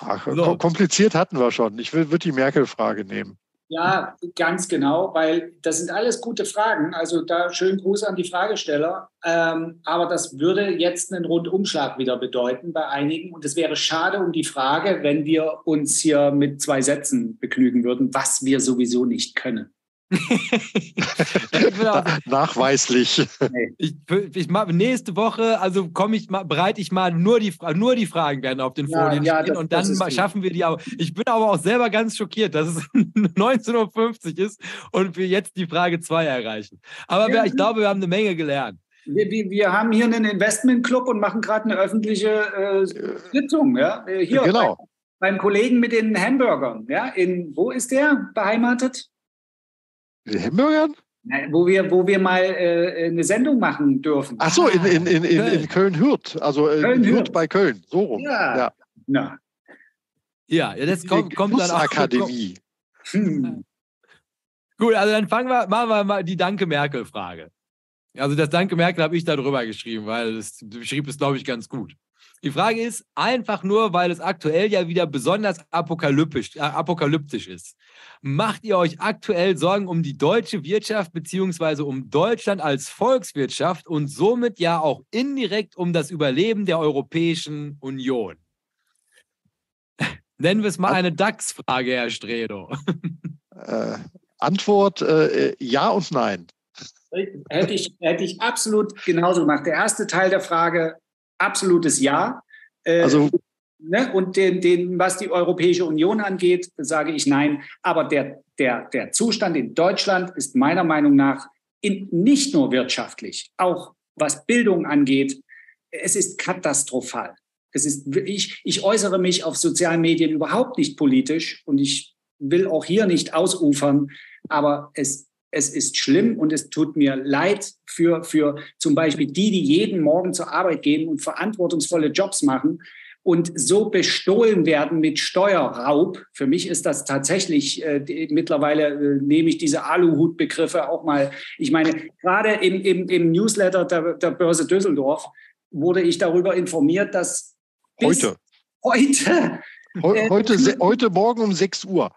Ach, so. kompliziert hatten wir schon. Ich würde die Merkel-Frage nehmen. Ja, ganz genau, weil das sind alles gute Fragen. Also da schönen Gruß an die Fragesteller. Ähm, aber das würde jetzt einen Rundumschlag wieder bedeuten bei einigen. Und es wäre schade um die Frage, wenn wir uns hier mit zwei Sätzen begnügen würden, was wir sowieso nicht können. Nachweislich. Ich, ich, nächste Woche, also komme ich mal, bereite ich mal nur die, nur die Fragen werden auf den Folien ja, stehen das, und dann schaffen wir die auch. Ich bin aber auch selber ganz schockiert, dass es 19.50 Uhr ist und wir jetzt die Frage 2 erreichen. Aber ja. ich glaube, wir haben eine Menge gelernt. Wir, wir, wir haben hier einen Investmentclub und machen gerade eine öffentliche äh, Sitzung. Ja? Hier genau. Bei, beim Kollegen mit den Hamburgern. Ja? In, wo ist der beheimatet? In Hamburgern? Wo wir, wo wir mal äh, eine Sendung machen dürfen. Ach so, in, in, in, in, in Köln-Hürth. Also äh, Köln Hürth bei Köln, so rum. Ja. Ja, ja. ja das kommt, kommt dann auch. Akademie. Hm. Gut, also dann fangen wir, machen wir mal die Danke Merkel-Frage. Also das Danke Merkel habe ich da drüber geschrieben, weil es beschrieb es, glaube ich, ganz gut. Die Frage ist einfach nur, weil es aktuell ja wieder besonders apokalyptisch, äh, apokalyptisch ist. Macht ihr euch aktuell Sorgen um die deutsche Wirtschaft beziehungsweise um Deutschland als Volkswirtschaft und somit ja auch indirekt um das Überleben der Europäischen Union? Nennen wir es mal eine DAX-Frage, Herr Stredo. Äh, Antwort äh, ja und nein. Hätte ich, hätte ich absolut genauso gemacht. Der erste Teil der Frage absolutes Ja. Äh, also ne, und den, den, was die Europäische Union angeht, sage ich nein. Aber der, der, der Zustand in Deutschland ist meiner Meinung nach in, nicht nur wirtschaftlich, auch was Bildung angeht, es ist katastrophal. Es ist, ich, ich äußere mich auf sozialen Medien überhaupt nicht politisch und ich will auch hier nicht ausufern, aber es, es ist schlimm und es tut mir leid für, für zum Beispiel die, die jeden Morgen zur Arbeit gehen und verantwortungsvolle Jobs machen und so bestohlen werden mit Steuerraub. Für mich ist das tatsächlich, äh, mittlerweile äh, nehme ich diese Aluhutbegriffe auch mal. Ich meine, gerade im, im, im Newsletter der, der Börse Düsseldorf wurde ich darüber informiert, dass heute, heute, äh, heute, heute Morgen um 6 Uhr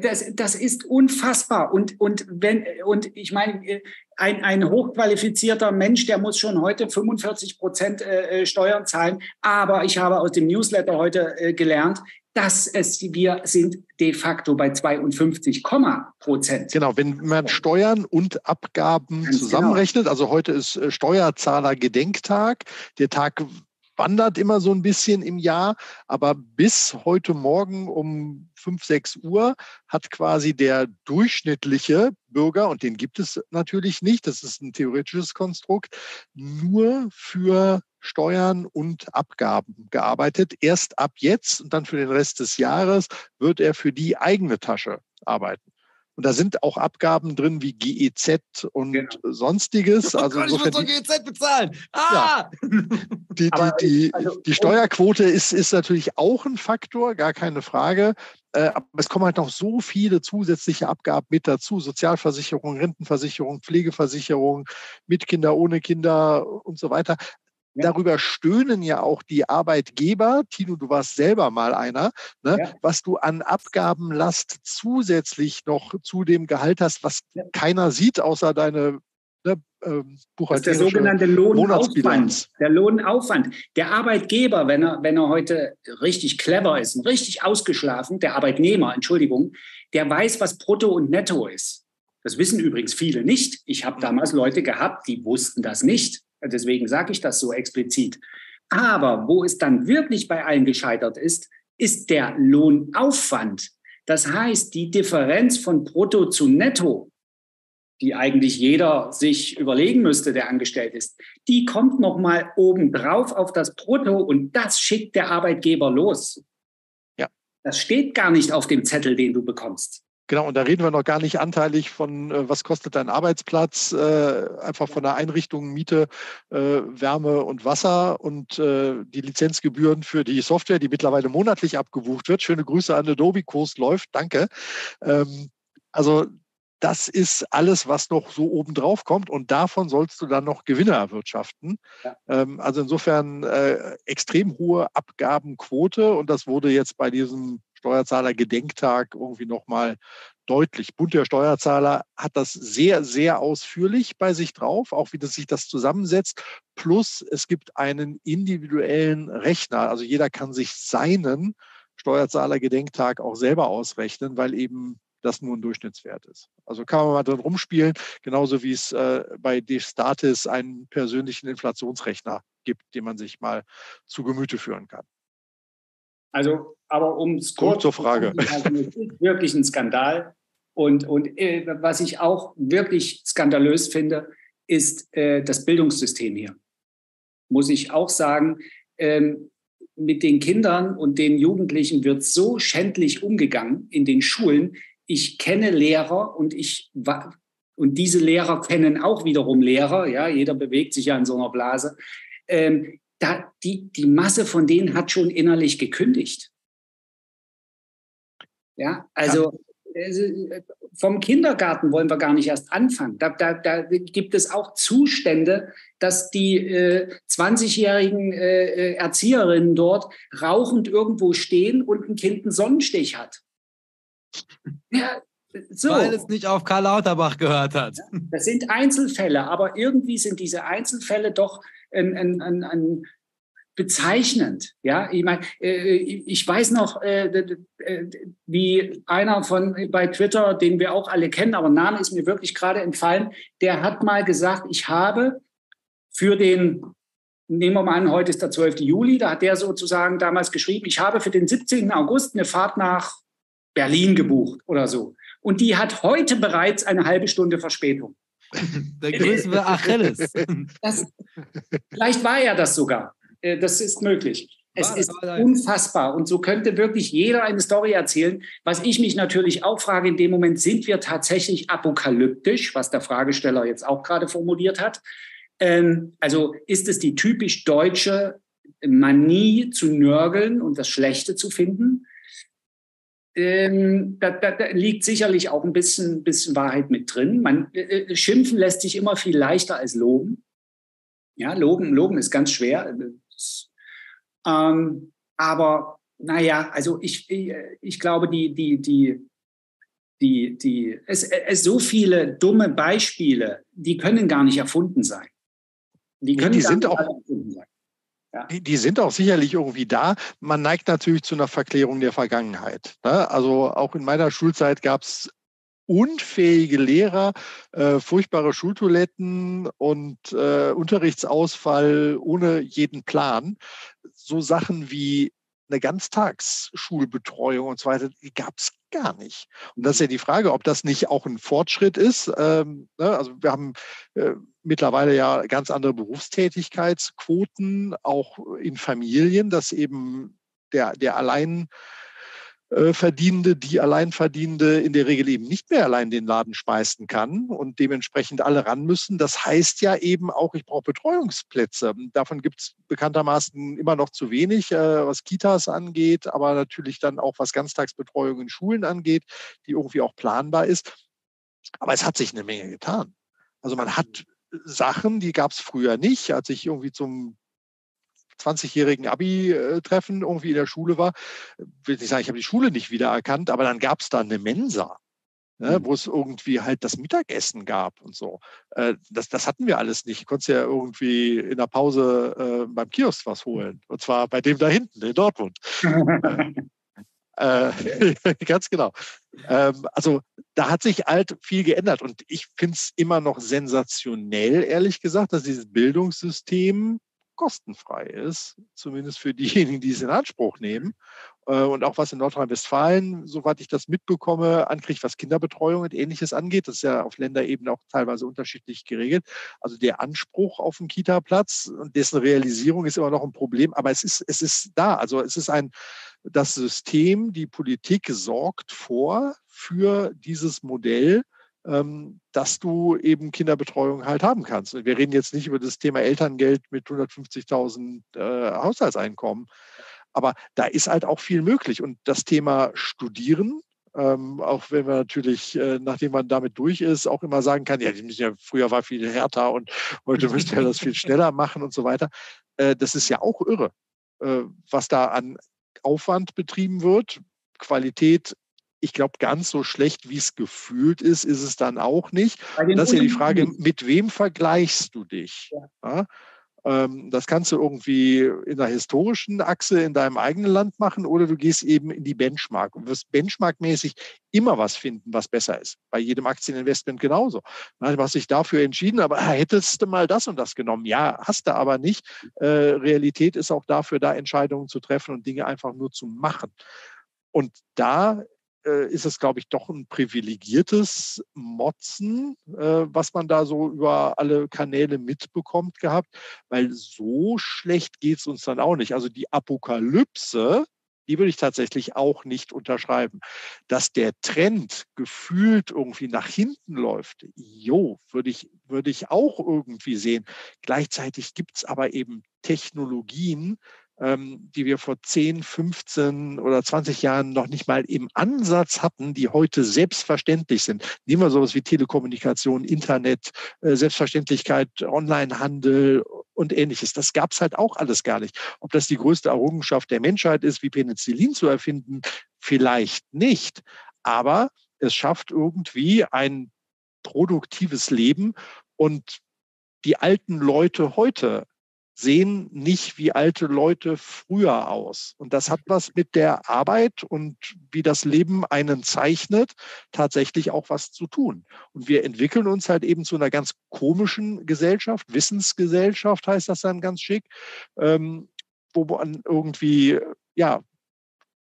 das, das ist unfassbar. Und, und, wenn, und ich meine, ein, ein hochqualifizierter Mensch, der muss schon heute 45 Prozent äh, äh, Steuern zahlen. Aber ich habe aus dem Newsletter heute äh, gelernt, dass es, wir sind de facto bei 52, Prozent. Genau, wenn man Steuern und Abgaben Ganz genau. zusammenrechnet, genau. also heute ist Steuerzahler-Gedenktag, der Tag wandert immer so ein bisschen im Jahr, aber bis heute Morgen um 5, 6 Uhr hat quasi der durchschnittliche Bürger, und den gibt es natürlich nicht, das ist ein theoretisches Konstrukt, nur für Steuern und Abgaben gearbeitet. Erst ab jetzt und dann für den Rest des Jahres wird er für die eigene Tasche arbeiten. Und da sind auch Abgaben drin wie GEZ und genau. sonstiges. Also ich muss doch GEZ bezahlen. Ah! Ja. Die, die, die, also, die Steuerquote ist, ist natürlich auch ein Faktor, gar keine Frage. Äh, aber es kommen halt noch so viele zusätzliche Abgaben mit dazu. Sozialversicherung, Rentenversicherung, Pflegeversicherung, mit Kinder, ohne Kinder und so weiter. Darüber stöhnen ja auch die Arbeitgeber. Tino, du warst selber mal einer, ne? ja. was du an Abgabenlast zusätzlich noch zu dem Gehalt hast, was ja. keiner sieht, außer deine ne, ähm, das ist der sogenannte Lohnaufwand. Der Lohnaufwand. Der Arbeitgeber, wenn er, wenn er heute richtig clever ist und richtig ausgeschlafen, der Arbeitnehmer, Entschuldigung, der weiß, was Brutto und Netto ist. Das wissen übrigens viele nicht. Ich habe mhm. damals Leute gehabt, die wussten das nicht. Deswegen sage ich das so explizit. Aber wo es dann wirklich bei allen gescheitert ist, ist der Lohnaufwand. Das heißt, die Differenz von Brutto zu Netto, die eigentlich jeder sich überlegen müsste, der angestellt ist, die kommt noch mal obendrauf auf das Brutto und das schickt der Arbeitgeber los. Ja. Das steht gar nicht auf dem Zettel, den du bekommst. Genau, und da reden wir noch gar nicht anteilig von, äh, was kostet dein Arbeitsplatz, äh, einfach von der Einrichtung, Miete, äh, Wärme und Wasser und äh, die Lizenzgebühren für die Software, die mittlerweile monatlich abgebucht wird. Schöne Grüße an Adobe, Kurs läuft, danke. Ähm, also das ist alles, was noch so obendrauf kommt und davon sollst du dann noch Gewinne erwirtschaften. Ja. Ähm, also insofern äh, extrem hohe Abgabenquote und das wurde jetzt bei diesem Steuerzahler-Gedenktag irgendwie nochmal deutlich. Bund der Steuerzahler hat das sehr, sehr ausführlich bei sich drauf, auch wie das sich das zusammensetzt. Plus es gibt einen individuellen Rechner. Also jeder kann sich seinen Steuerzahler-Gedenktag auch selber ausrechnen, weil eben das nur ein Durchschnittswert ist. Also kann man mal drin rumspielen, genauso wie es äh, bei Destatis einen persönlichen Inflationsrechner gibt, den man sich mal zu Gemüte führen kann. Also, aber um es kurz zur Frage. ist wirklich ein Skandal. Und, und äh, was ich auch wirklich skandalös finde, ist äh, das Bildungssystem hier. Muss ich auch sagen, ähm, mit den Kindern und den Jugendlichen wird so schändlich umgegangen in den Schulen. Ich kenne Lehrer und ich und diese Lehrer kennen auch wiederum Lehrer. Ja, jeder bewegt sich ja in so einer Blase. Ähm, da, die, die Masse von denen hat schon innerlich gekündigt. Ja, also ja. vom Kindergarten wollen wir gar nicht erst anfangen. Da, da, da gibt es auch Zustände, dass die äh, 20-jährigen äh, äh, Erzieherinnen dort rauchend irgendwo stehen und ein Kind einen Sonnenstich hat. Ja, so. Weil es nicht auf Karl Lauterbach gehört hat. Das sind Einzelfälle, aber irgendwie sind diese Einzelfälle doch ein, ein, ein, ein bezeichnend. Ja, ich meine, äh, ich weiß noch, äh, wie einer von bei Twitter, den wir auch alle kennen, aber Name ist mir wirklich gerade entfallen, der hat mal gesagt, ich habe für den nehmen wir mal an, heute ist der 12. Juli, da hat der sozusagen damals geschrieben, ich habe für den 17. August eine Fahrt nach Berlin gebucht oder so. Und die hat heute bereits eine halbe Stunde Verspätung. Der größte Achilles. Das, vielleicht war er das sogar. Äh, das ist möglich. Es ist unfassbar. Und so könnte wirklich jeder eine Story erzählen. Was ich mich natürlich auch frage, in dem Moment, sind wir tatsächlich apokalyptisch, was der Fragesteller jetzt auch gerade formuliert hat. Ähm, also ist es die typisch deutsche Manie zu nörgeln und das Schlechte zu finden? Ähm, da, da, da, liegt sicherlich auch ein bisschen, bisschen Wahrheit mit drin. Man, äh, äh schimpfen lässt sich immer viel leichter als loben. Ja, loben, loben ist ganz schwer. Ähm, aber naja, also ich, ich, ich glaube, die, die, die, die, die, es, es so viele dumme Beispiele, die können gar nicht erfunden sein. Die, können die sind auch, ja. Die, die, sind auch sicherlich irgendwie da. Man neigt natürlich zu einer Verklärung der Vergangenheit. Ne? Also auch in meiner Schulzeit gab es unfähige Lehrer, äh, furchtbare Schultoiletten und äh, Unterrichtsausfall ohne jeden Plan. So Sachen wie eine Ganztagsschulbetreuung und so weiter, die gab es gar nicht. Und das ist ja die Frage, ob das nicht auch ein Fortschritt ist. Ähm, ne? Also wir haben äh, mittlerweile ja ganz andere Berufstätigkeitsquoten, auch in Familien, dass eben der, der allein äh, Verdienende, die Alleinverdienende in der Regel eben nicht mehr allein den Laden schmeißen kann und dementsprechend alle ran müssen. Das heißt ja eben auch, ich brauche Betreuungsplätze. Davon gibt es bekanntermaßen immer noch zu wenig, äh, was Kitas angeht, aber natürlich dann auch was Ganztagsbetreuung in Schulen angeht, die irgendwie auch planbar ist. Aber es hat sich eine Menge getan. Also man hat Sachen, die gab es früher nicht. Als ich irgendwie zum 20-jährigen Abi-Treffen irgendwie in der Schule war, will ich sagen, ich habe die Schule nicht wiedererkannt, aber dann gab es da eine Mensa. Ne, mhm. wo es irgendwie halt das Mittagessen gab und so. Äh, das, das hatten wir alles nicht. Du konntest ja irgendwie in der Pause äh, beim Kiosk was holen. Und zwar bei dem da hinten in Dortmund. äh, ganz genau. Ähm, also da hat sich halt viel geändert. Und ich finde es immer noch sensationell, ehrlich gesagt, dass dieses Bildungssystem kostenfrei ist, zumindest für diejenigen, die es in Anspruch nehmen. Äh, und auch was in Nordrhein-Westfalen, soweit ich das mitbekomme, ankriegt, was Kinderbetreuung und ähnliches angeht. Das ist ja auf Länderebene auch teilweise unterschiedlich geregelt. Also der Anspruch auf einen Kita-Platz und dessen Realisierung ist immer noch ein Problem, aber es ist, es ist da. Also es ist ein, das System, die Politik sorgt vor für dieses Modell, ähm, dass du eben Kinderbetreuung halt haben kannst. Wir reden jetzt nicht über das Thema Elterngeld mit 150.000 äh, Haushaltseinkommen, aber da ist halt auch viel möglich. Und das Thema Studieren, ähm, auch wenn man natürlich, äh, nachdem man damit durch ist, auch immer sagen kann, ja, ja früher war viel härter und heute müsst ihr das viel schneller machen und so weiter. Äh, das ist ja auch irre, äh, was da an Aufwand betrieben wird. Qualität ich glaube, ganz so schlecht, wie es gefühlt ist, ist es dann auch nicht. Das ist ja die Frage, mit wem vergleichst du dich? Ja. Ja? Ähm, das kannst du irgendwie in der historischen Achse in deinem eigenen Land machen oder du gehst eben in die Benchmark und wirst benchmarkmäßig immer was finden, was besser ist. Bei jedem Aktieninvestment genauso. Du hast dich dafür entschieden, aber hättest du mal das und das genommen. Ja, hast du aber nicht. Äh, Realität ist auch dafür, da Entscheidungen zu treffen und Dinge einfach nur zu machen. Und da äh, ist es, glaube ich, doch ein privilegiertes Motzen, äh, was man da so über alle Kanäle mitbekommt gehabt, weil so schlecht geht es uns dann auch nicht. Also die Apokalypse, die würde ich tatsächlich auch nicht unterschreiben. Dass der Trend gefühlt irgendwie nach hinten läuft, jo, würde ich, würde ich auch irgendwie sehen. Gleichzeitig gibt es aber eben Technologien, ähm, die wir vor 10, 15 oder 20 Jahren noch nicht mal im Ansatz hatten, die heute selbstverständlich sind. Nehmen wir sowas wie Telekommunikation, Internet, äh, Selbstverständlichkeit, Onlinehandel und ähnliches. Das gab es halt auch alles gar nicht. Ob das die größte Errungenschaft der Menschheit ist, wie Penicillin zu erfinden, vielleicht nicht. Aber es schafft irgendwie ein produktives Leben und die alten Leute heute sehen nicht wie alte Leute früher aus. Und das hat was mit der Arbeit und wie das Leben einen zeichnet, tatsächlich auch was zu tun. Und wir entwickeln uns halt eben zu einer ganz komischen Gesellschaft, Wissensgesellschaft heißt das dann ganz schick, ähm, wo man irgendwie ja,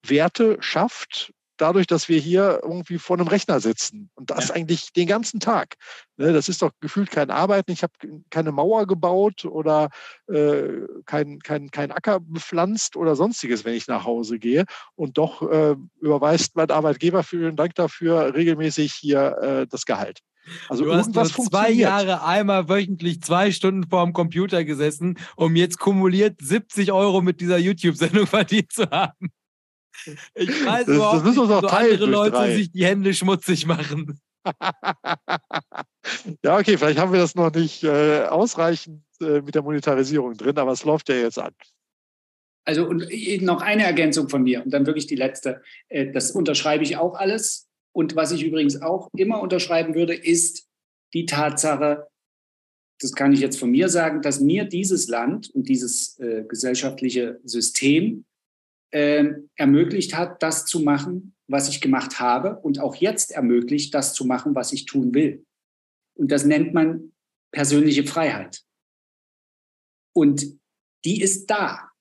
Werte schafft, dadurch, dass wir hier irgendwie vor einem Rechner sitzen. Und das ja. eigentlich den ganzen Tag. Ne, das ist doch gefühlt kein Arbeiten. Ich habe keine Mauer gebaut oder äh, kein, kein, kein Acker bepflanzt oder sonstiges, wenn ich nach Hause gehe. Und doch äh, überweist mein Arbeitgeber, vielen Dank dafür, regelmäßig hier äh, das Gehalt. Also du hast nur zwei Jahre einmal wöchentlich zwei Stunden vorm Computer gesessen, um jetzt kumuliert 70 Euro mit dieser YouTube-Sendung verdient zu haben. Ich weiß das, überhaupt das nicht, so andere Leute drei. sich die Hände schmutzig machen. ja, okay, vielleicht haben wir das noch nicht äh, ausreichend äh, mit der Monetarisierung drin, aber es läuft ja jetzt an. Also und noch eine Ergänzung von mir und dann wirklich die letzte. Äh, das unterschreibe ich auch alles. Und was ich übrigens auch immer unterschreiben würde, ist die Tatsache, das kann ich jetzt von mir sagen, dass mir dieses Land und dieses äh, gesellschaftliche System äh, ermöglicht hat, das zu machen, was ich gemacht habe und auch jetzt ermöglicht, das zu machen, was ich tun will. Und das nennt man persönliche Freiheit. Und die ist da.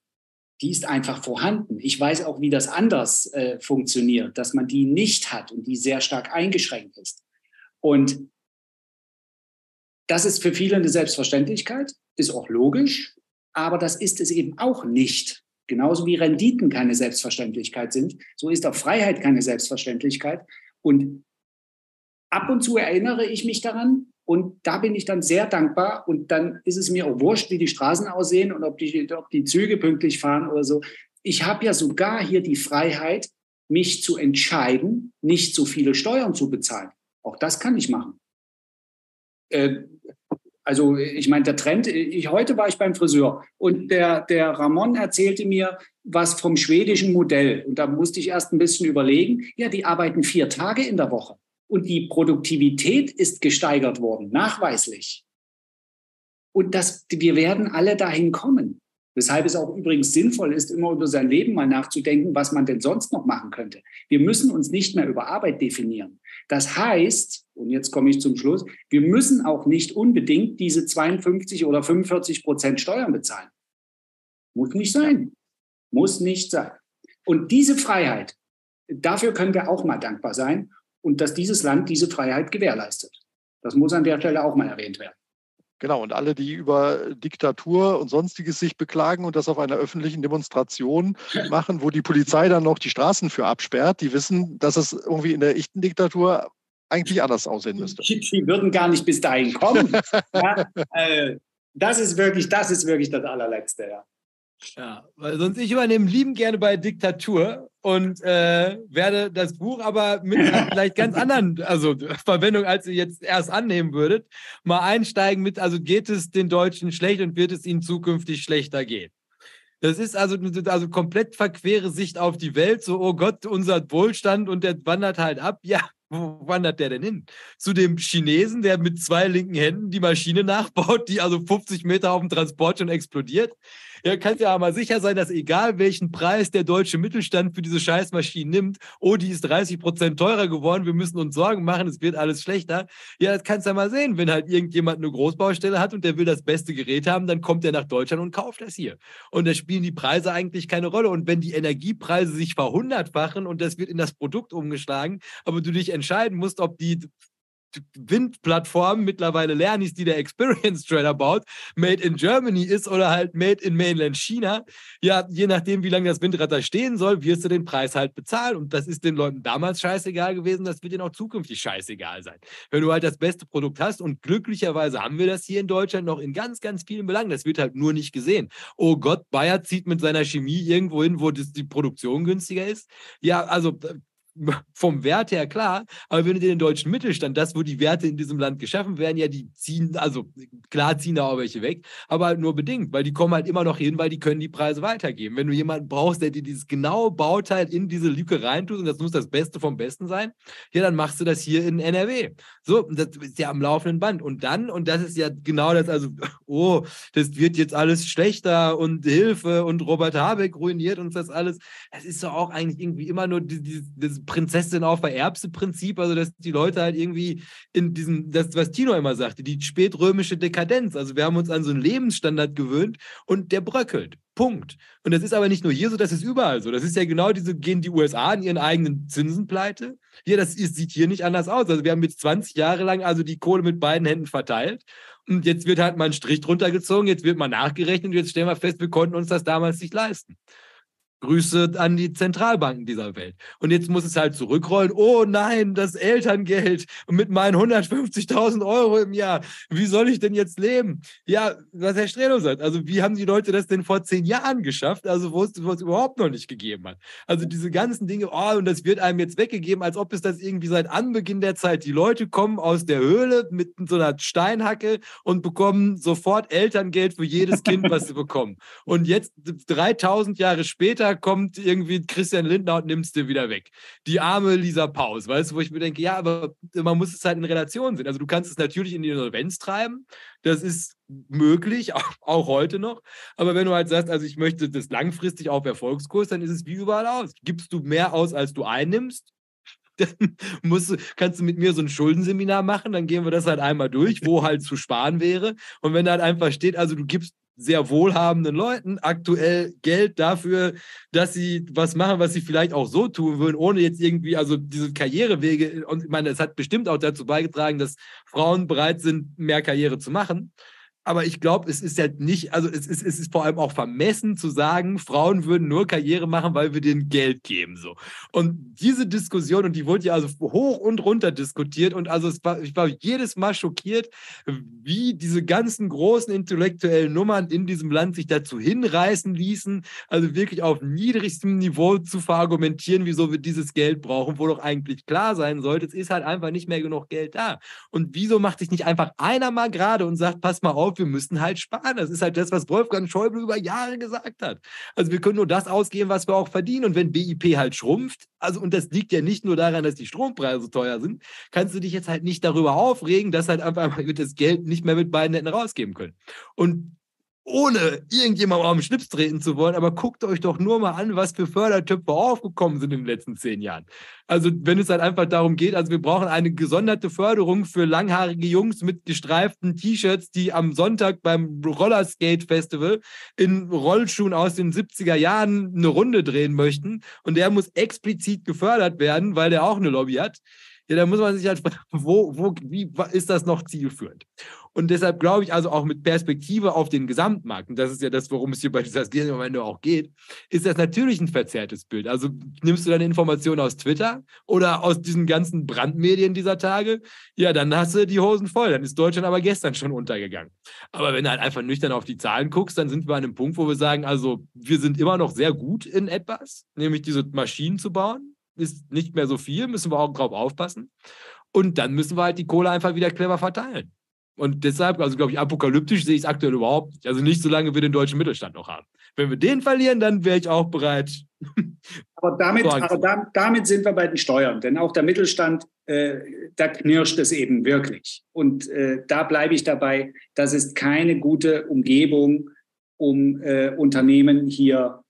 Die ist einfach vorhanden. Ich weiß auch, wie das anders äh, funktioniert, dass man die nicht hat und die sehr stark eingeschränkt ist. Und das ist für viele eine Selbstverständlichkeit, ist auch logisch, aber das ist es eben auch nicht. Genauso wie Renditen keine Selbstverständlichkeit sind, so ist auch Freiheit keine Selbstverständlichkeit. Und ab und zu erinnere ich mich daran und da bin ich dann sehr dankbar und dann ist es mir auch wurscht, wie die Straßen aussehen und ob die, ob die Züge pünktlich fahren oder so. Ich habe ja sogar hier die Freiheit, mich zu entscheiden, nicht so viele Steuern zu bezahlen. Auch das kann ich machen. Äh, also ich meine, der Trend, ich, heute war ich beim Friseur und der, der Ramon erzählte mir was vom schwedischen Modell. Und da musste ich erst ein bisschen überlegen, ja, die arbeiten vier Tage in der Woche und die Produktivität ist gesteigert worden, nachweislich. Und das, wir werden alle dahin kommen. Weshalb es auch übrigens sinnvoll ist, immer über sein Leben mal nachzudenken, was man denn sonst noch machen könnte. Wir müssen uns nicht mehr über Arbeit definieren. Das heißt, und jetzt komme ich zum Schluss, wir müssen auch nicht unbedingt diese 52 oder 45 Prozent Steuern bezahlen. Muss nicht sein. Muss nicht sein. Und diese Freiheit, dafür können wir auch mal dankbar sein und dass dieses Land diese Freiheit gewährleistet. Das muss an der Stelle auch mal erwähnt werden. Genau, und alle, die über Diktatur und sonstiges sich beklagen und das auf einer öffentlichen Demonstration machen, wo die Polizei dann noch die Straßen für absperrt, die wissen, dass es irgendwie in der echten Diktatur eigentlich anders aussehen müsste. Die würden gar nicht bis dahin kommen. ja, äh, das ist wirklich, das ist wirklich das allerletzte, ja. Ja, weil sonst ich übernehme lieben gerne bei Diktatur und äh, werde das Buch aber mit vielleicht ganz anderen also Verwendung, als ihr jetzt erst annehmen würdet, mal einsteigen mit, also geht es den Deutschen schlecht und wird es ihnen zukünftig schlechter gehen. Das ist also, also komplett verquere Sicht auf die Welt, so, oh Gott, unser Wohlstand und der wandert halt ab. Ja, wo wandert der denn hin? Zu dem Chinesen, der mit zwei linken Händen die Maschine nachbaut, die also 50 Meter auf dem Transport schon explodiert? Ja, kannst ja mal sicher sein, dass egal welchen Preis der deutsche Mittelstand für diese Scheißmaschinen nimmt, oh, die ist 30 Prozent teurer geworden, wir müssen uns Sorgen machen, es wird alles schlechter. Ja, das kannst du ja mal sehen. Wenn halt irgendjemand eine Großbaustelle hat und der will das beste Gerät haben, dann kommt er nach Deutschland und kauft das hier. Und da spielen die Preise eigentlich keine Rolle. Und wenn die Energiepreise sich verhundertfachen und das wird in das Produkt umgeschlagen, aber du dich entscheiden musst, ob die Windplattform mittlerweile Lernis, die der Experience Trader baut, made in Germany ist oder halt made in Mainland China. Ja, je nachdem, wie lange das Windrad da stehen soll, wirst du den Preis halt bezahlen. Und das ist den Leuten damals scheißegal gewesen, das wird ihnen auch zukünftig scheißegal sein. Wenn du halt das beste Produkt hast und glücklicherweise haben wir das hier in Deutschland noch in ganz, ganz vielen Belangen. Das wird halt nur nicht gesehen. Oh Gott, Bayer zieht mit seiner Chemie irgendwo hin, wo die Produktion günstiger ist. Ja, also vom Wert her klar, aber wenn du den deutschen Mittelstand, das, wo die Werte in diesem Land geschaffen werden, ja, die ziehen, also klar ziehen da auch welche weg, aber halt nur bedingt, weil die kommen halt immer noch hin, weil die können die Preise weitergeben. Wenn du jemanden brauchst, der dir dieses genaue Bauteil in diese Lücke reintut und das muss das Beste vom Besten sein, ja, dann machst du das hier in NRW. So, das ist ja am laufenden Band. Und dann, und das ist ja genau das, also, oh, das wird jetzt alles schlechter und Hilfe und Robert Habeck ruiniert uns das alles. Das ist doch auch eigentlich irgendwie immer nur dieses, Prinzessin auf der Erbse-Prinzip, also dass die Leute halt irgendwie in diesem, das, was Tino immer sagte, die spätrömische Dekadenz. Also wir haben uns an so einen Lebensstandard gewöhnt und der bröckelt. Punkt. Und das ist aber nicht nur hier so, das ist überall so. Das ist ja genau diese, gehen die USA in ihren eigenen Zinsen pleite. Hier, das ist, sieht hier nicht anders aus. Also wir haben jetzt 20 Jahre lang also die Kohle mit beiden Händen verteilt. Und jetzt wird halt mal ein Strich drunter gezogen, jetzt wird mal nachgerechnet und jetzt stellen wir fest, wir konnten uns das damals nicht leisten. Grüße an die Zentralbanken dieser Welt. Und jetzt muss es halt zurückrollen. Oh nein, das Elterngeld mit meinen 150.000 Euro im Jahr. Wie soll ich denn jetzt leben? Ja, was Herr Strelo sagt. Also wie haben die Leute das denn vor zehn Jahren geschafft? Also wo es, wo es überhaupt noch nicht gegeben hat. Also diese ganzen Dinge, oh, und das wird einem jetzt weggegeben, als ob es das irgendwie seit Anbeginn der Zeit. Die Leute kommen aus der Höhle mit so einer Steinhacke und bekommen sofort Elterngeld für jedes Kind, was sie bekommen. Und jetzt 3000 Jahre später kommt irgendwie Christian Lindner und nimmst du wieder weg. Die arme Lisa Paus, weißt du, wo ich mir denke, ja, aber man muss es halt in Relation sehen. Also du kannst es natürlich in die Insolvenz treiben, das ist möglich, auch, auch, heute noch. Aber wenn du halt sagst, also ich möchte das langfristig auf Erfolgskurs, dann ist es wie überall aus. Gibst du mehr aus, als du einnimmst, dann musst du, kannst du mit mir so ein Schuldenseminar machen, dann gehen wir das halt einmal durch, wo halt zu sparen wäre. Und wenn da halt einfach steht, also du gibst sehr wohlhabenden Leuten aktuell Geld dafür, dass sie was machen, was sie vielleicht auch so tun würden, ohne jetzt irgendwie, also diese Karrierewege, und ich meine, es hat bestimmt auch dazu beigetragen, dass Frauen bereit sind, mehr Karriere zu machen. Aber ich glaube, es ist ja nicht, also es ist, es ist vor allem auch vermessen zu sagen, Frauen würden nur Karriere machen, weil wir denen Geld geben. So. Und diese Diskussion, und die wurde ja also hoch und runter diskutiert, und also war, ich war jedes Mal schockiert, wie diese ganzen großen intellektuellen Nummern in diesem Land sich dazu hinreißen ließen, also wirklich auf niedrigstem Niveau zu verargumentieren, wieso wir dieses Geld brauchen, wo doch eigentlich klar sein sollte, es ist halt einfach nicht mehr genug Geld da. Und wieso macht sich nicht einfach einer mal gerade und sagt, pass mal auf, wir müssen halt sparen. Das ist halt das, was Wolfgang Schäuble über Jahre gesagt hat. Also wir können nur das ausgeben, was wir auch verdienen. Und wenn BIP halt schrumpft, also und das liegt ja nicht nur daran, dass die Strompreise teuer sind, kannst du dich jetzt halt nicht darüber aufregen, dass halt einfach das Geld nicht mehr mit beiden Händen rausgeben können. Und ohne irgendjemand auf den Schlips treten zu wollen, aber guckt euch doch nur mal an, was für Fördertöpfe aufgekommen sind in den letzten zehn Jahren. Also wenn es halt einfach darum geht, also wir brauchen eine gesonderte Förderung für langhaarige Jungs mit gestreiften T-Shirts, die am Sonntag beim Rollerskate Festival in Rollschuhen aus den 70er Jahren eine Runde drehen möchten und der muss explizit gefördert werden, weil der auch eine Lobby hat. Ja, da muss man sich halt fragen, wo, wo, wie ist das noch zielführend? Und deshalb glaube ich also auch mit Perspektive auf den Gesamtmarkt, und das ist ja das, worum es hier bei dieser Ende auch geht, ist das natürlich ein verzerrtes Bild. Also nimmst du deine Informationen aus Twitter oder aus diesen ganzen Brandmedien dieser Tage, ja, dann hast du die Hosen voll. Dann ist Deutschland aber gestern schon untergegangen. Aber wenn du halt einfach nüchtern auf die Zahlen guckst, dann sind wir an einem Punkt, wo wir sagen, also wir sind immer noch sehr gut in etwas, nämlich diese Maschinen zu bauen. Ist nicht mehr so viel, müssen wir auch drauf aufpassen. Und dann müssen wir halt die Kohle einfach wieder clever verteilen. Und deshalb, also glaube ich, apokalyptisch sehe ich es aktuell überhaupt nicht. Also nicht, solange wir den deutschen Mittelstand noch haben. Wenn wir den verlieren, dann wäre ich auch bereit. Aber damit, aber da, damit sind wir bei den Steuern. Denn auch der Mittelstand, äh, da knirscht es eben wirklich. Und äh, da bleibe ich dabei, das ist keine gute Umgebung, um äh, Unternehmen hier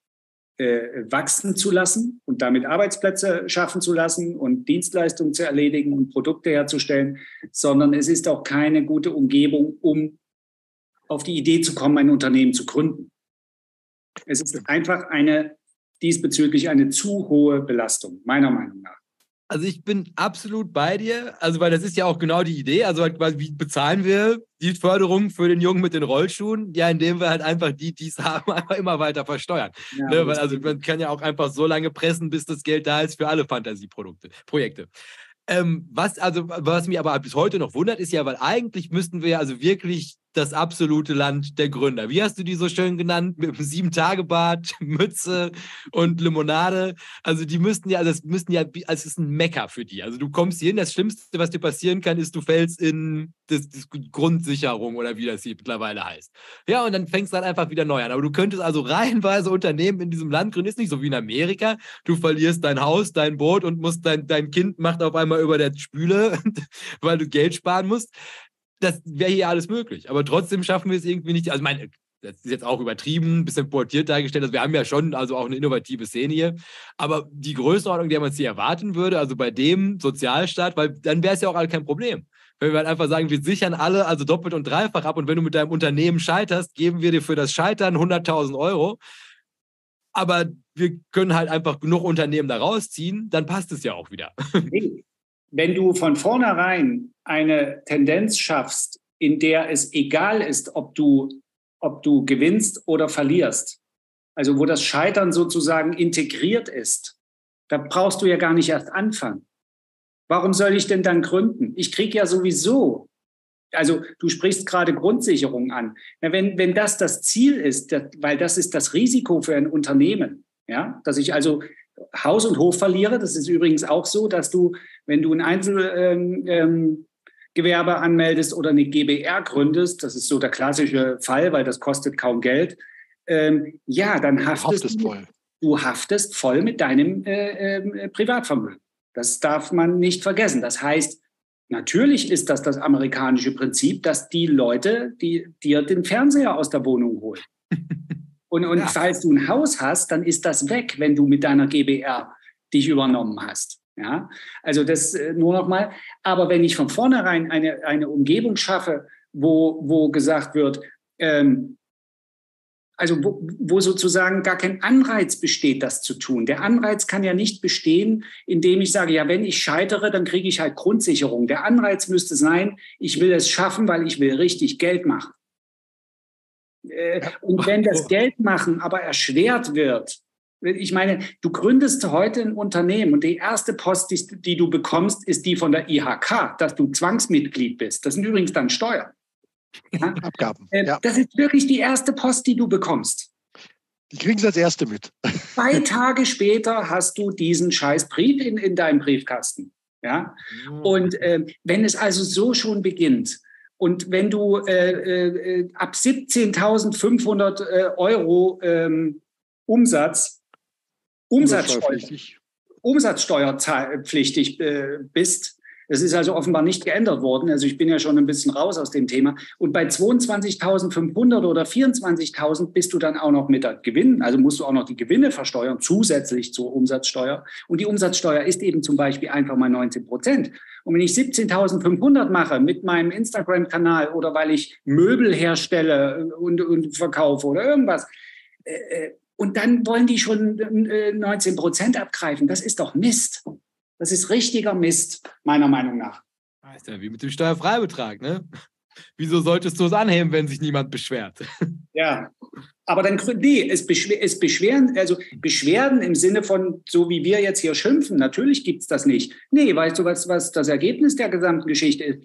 äh, wachsen zu lassen und damit Arbeitsplätze schaffen zu lassen und Dienstleistungen zu erledigen und Produkte herzustellen, sondern es ist auch keine gute Umgebung, um auf die Idee zu kommen, ein Unternehmen zu gründen. Es ist einfach eine diesbezüglich eine zu hohe Belastung, meiner Meinung nach. Also ich bin absolut bei dir, also weil das ist ja auch genau die Idee. Also halt, wie bezahlen wir die Förderung für den Jungen mit den Rollschuhen? Ja, indem wir halt einfach die, die es haben, einfach immer weiter versteuern. Ja, ne? weil, also man kann ja auch einfach so lange pressen, bis das Geld da ist für alle Fantasieprodukte, Projekte. Ähm, was also, was mich aber bis heute noch wundert, ist ja, weil eigentlich müssten wir also wirklich das absolute Land der Gründer. Wie hast du die so schön genannt? Mit einem Sieben-Tage-Bad, Mütze und Limonade. Also die müssten ja, also das müssten ja, also es ist ein Mecker für die. Also du kommst hier hin, das Schlimmste, was dir passieren kann, ist, du fällst in das, das Grundsicherung oder wie das hier mittlerweile heißt. Ja, und dann fängst du dann einfach wieder neu an. Aber du könntest also reihenweise Unternehmen in diesem Land gründen. Ist nicht so wie in Amerika. Du verlierst dein Haus, dein Boot und musst dein, dein Kind macht auf einmal über der Spüle, weil du Geld sparen musst das wäre hier alles möglich. Aber trotzdem schaffen wir es irgendwie nicht. Also, meine, das ist jetzt auch übertrieben, ein bisschen portiert dargestellt. Also wir haben ja schon also auch eine innovative Szene hier. Aber die Größenordnung, die man jetzt hier erwarten würde, also bei dem Sozialstaat, weil dann wäre es ja auch kein Problem. Wenn wir halt einfach sagen, wir sichern alle also doppelt und dreifach ab und wenn du mit deinem Unternehmen scheiterst, geben wir dir für das Scheitern 100.000 Euro. Aber wir können halt einfach genug Unternehmen da rausziehen, dann passt es ja auch wieder. Wenn du von vornherein eine Tendenz schaffst, in der es egal ist, ob du, ob du gewinnst oder verlierst, also wo das Scheitern sozusagen integriert ist, da brauchst du ja gar nicht erst anfangen. Warum soll ich denn dann gründen? Ich kriege ja sowieso, also du sprichst gerade Grundsicherung an. Na, wenn, wenn das das Ziel ist, das, weil das ist das Risiko für ein Unternehmen, ja, dass ich also Haus und Hof verliere. Das ist übrigens auch so, dass du, wenn du ein Einzelgewerbe ähm, ähm, anmeldest oder eine GBR gründest, das ist so der klassische Fall, weil das kostet kaum Geld, ähm, ja, dann haftest du, voll. du haftest voll mit deinem äh, äh, Privatvermögen. Das darf man nicht vergessen. Das heißt, natürlich ist das das amerikanische Prinzip, dass die Leute, die dir den Fernseher aus der Wohnung holen. Und, und ja. falls du ein Haus hast, dann ist das weg, wenn du mit deiner GBR dich übernommen hast. Ja, also das äh, nur noch mal. Aber wenn ich von vornherein eine, eine Umgebung schaffe, wo, wo gesagt wird, ähm, also wo, wo sozusagen gar kein Anreiz besteht, das zu tun. Der Anreiz kann ja nicht bestehen, indem ich sage, ja, wenn ich scheitere, dann kriege ich halt Grundsicherung. Der Anreiz müsste sein, ich will es schaffen, weil ich will richtig Geld machen. Äh, und wenn das Geldmachen aber erschwert wird, ich meine, du gründest heute ein Unternehmen und die erste Post, die, die, du bekommst, ist die von der IHK, dass du Zwangsmitglied bist. Das sind übrigens dann Steuern. Ja? Abgaben. Äh, ja. Das ist wirklich die erste Post, die du bekommst. Die kriegen sie als erste mit. Zwei Tage später hast du diesen scheiß Brief in, in deinem Briefkasten. Ja? Und äh, wenn es also so schon beginnt, und wenn du äh, äh, ab 17.500 äh, Euro ähm, Umsatz, Umsatzsteuer, umsatzsteuerpflichtig äh, bist, das ist also offenbar nicht geändert worden. Also ich bin ja schon ein bisschen raus aus dem Thema. Und bei 22.500 oder 24.000 bist du dann auch noch mit der Gewinn, also musst du auch noch die Gewinne versteuern, zusätzlich zur Umsatzsteuer. Und die Umsatzsteuer ist eben zum Beispiel einfach mal 19 Prozent. Und wenn ich 17.500 mache mit meinem Instagram-Kanal oder weil ich Möbel herstelle und, und verkaufe oder irgendwas, äh, äh und dann wollen die schon 19 äh, Prozent abgreifen. Das ist doch Mist. Das ist richtiger Mist, meiner Meinung nach. Das ist ja wie mit dem Steuerfreibetrag, ne? Wieso solltest du es anheben, wenn sich niemand beschwert? Ja, aber dann, nee, es, beschwer, es beschweren, also Beschwerden im Sinne von, so wie wir jetzt hier schimpfen, natürlich gibt es das nicht. Nee, weißt du, was, was das Ergebnis der gesamten Geschichte ist?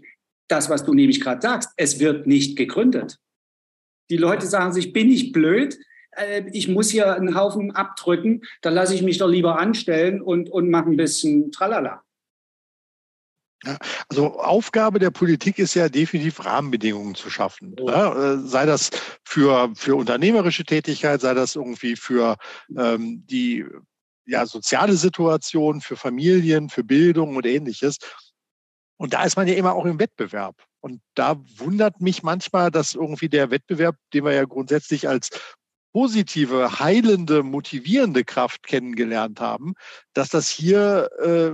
Das, was du nämlich gerade sagst, es wird nicht gegründet. Die Leute sagen sich, bin ich blöd? Äh, ich muss hier einen Haufen abdrücken, da lasse ich mich doch lieber anstellen und, und mache ein bisschen Tralala. Ja, also Aufgabe der Politik ist ja definitiv Rahmenbedingungen zu schaffen. Oh. Ja, äh, sei das für, für unternehmerische Tätigkeit, sei das irgendwie für ähm, die ja, soziale Situation, für Familien, für Bildung und ähnliches. Und da ist man ja immer auch im Wettbewerb. Und da wundert mich manchmal, dass irgendwie der Wettbewerb, den wir ja grundsätzlich als positive, heilende, motivierende Kraft kennengelernt haben, dass das hier äh,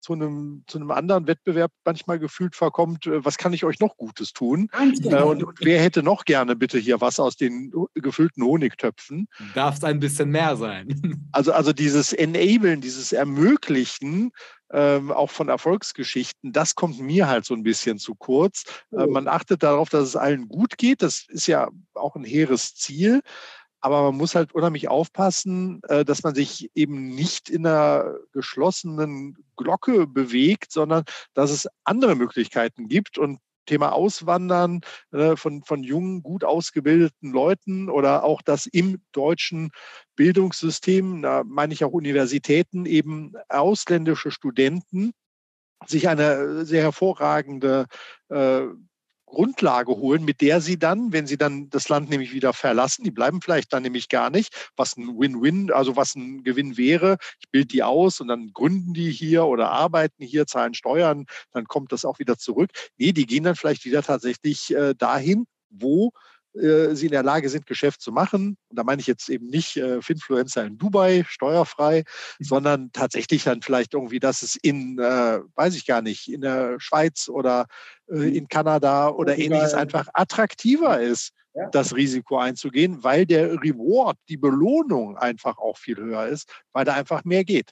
zu einem, zu einem anderen Wettbewerb manchmal gefühlt verkommt, äh, was kann ich euch noch Gutes tun? Genau. Äh, und, und, wer hätte noch gerne bitte hier was aus den gefüllten Honigtöpfen? Darf es ein bisschen mehr sein? Also, also dieses Enablen, dieses Ermöglichen, ähm, auch von Erfolgsgeschichten, das kommt mir halt so ein bisschen zu kurz. Äh, oh. Äh, man achtet darauf, dass es allen gut geht. Das ist ja auch ein hehres Ziel. Aber man muss halt unheimlich aufpassen, äh, dass man sich eben nicht in einer geschlossenen Glocke bewegt, sondern dass es andere Möglichkeiten gibt. Und Thema Auswandern äh, von, von jungen, gut ausgebildeten Leuten oder auch das im deutschen Bildungssystem, da meine ich auch Universitäten, eben ausländische Studenten sich eine sehr hervorragende äh, Grundlage holen, mit der sie dann, wenn sie dann das Land nämlich wieder verlassen, die bleiben vielleicht dann nämlich gar nicht, was ein Win-Win, also was ein Gewinn wäre. Ich bilde die aus und dann gründen die hier oder arbeiten hier, zahlen Steuern, dann kommt das auch wieder zurück. Nee, die gehen dann vielleicht wieder tatsächlich äh, dahin, wo äh, sie in der Lage sind, Geschäft zu machen. Und da meine ich jetzt eben nicht äh, Finfluencer in Dubai, steuerfrei, mhm. sondern tatsächlich dann vielleicht irgendwie, dass es in, äh, weiß ich gar nicht, in der Schweiz oder äh, mhm. in Kanada oder ähnliches einfach attraktiver ist, ja. das Risiko einzugehen, weil der Reward, die Belohnung einfach auch viel höher ist, weil da einfach mehr geht.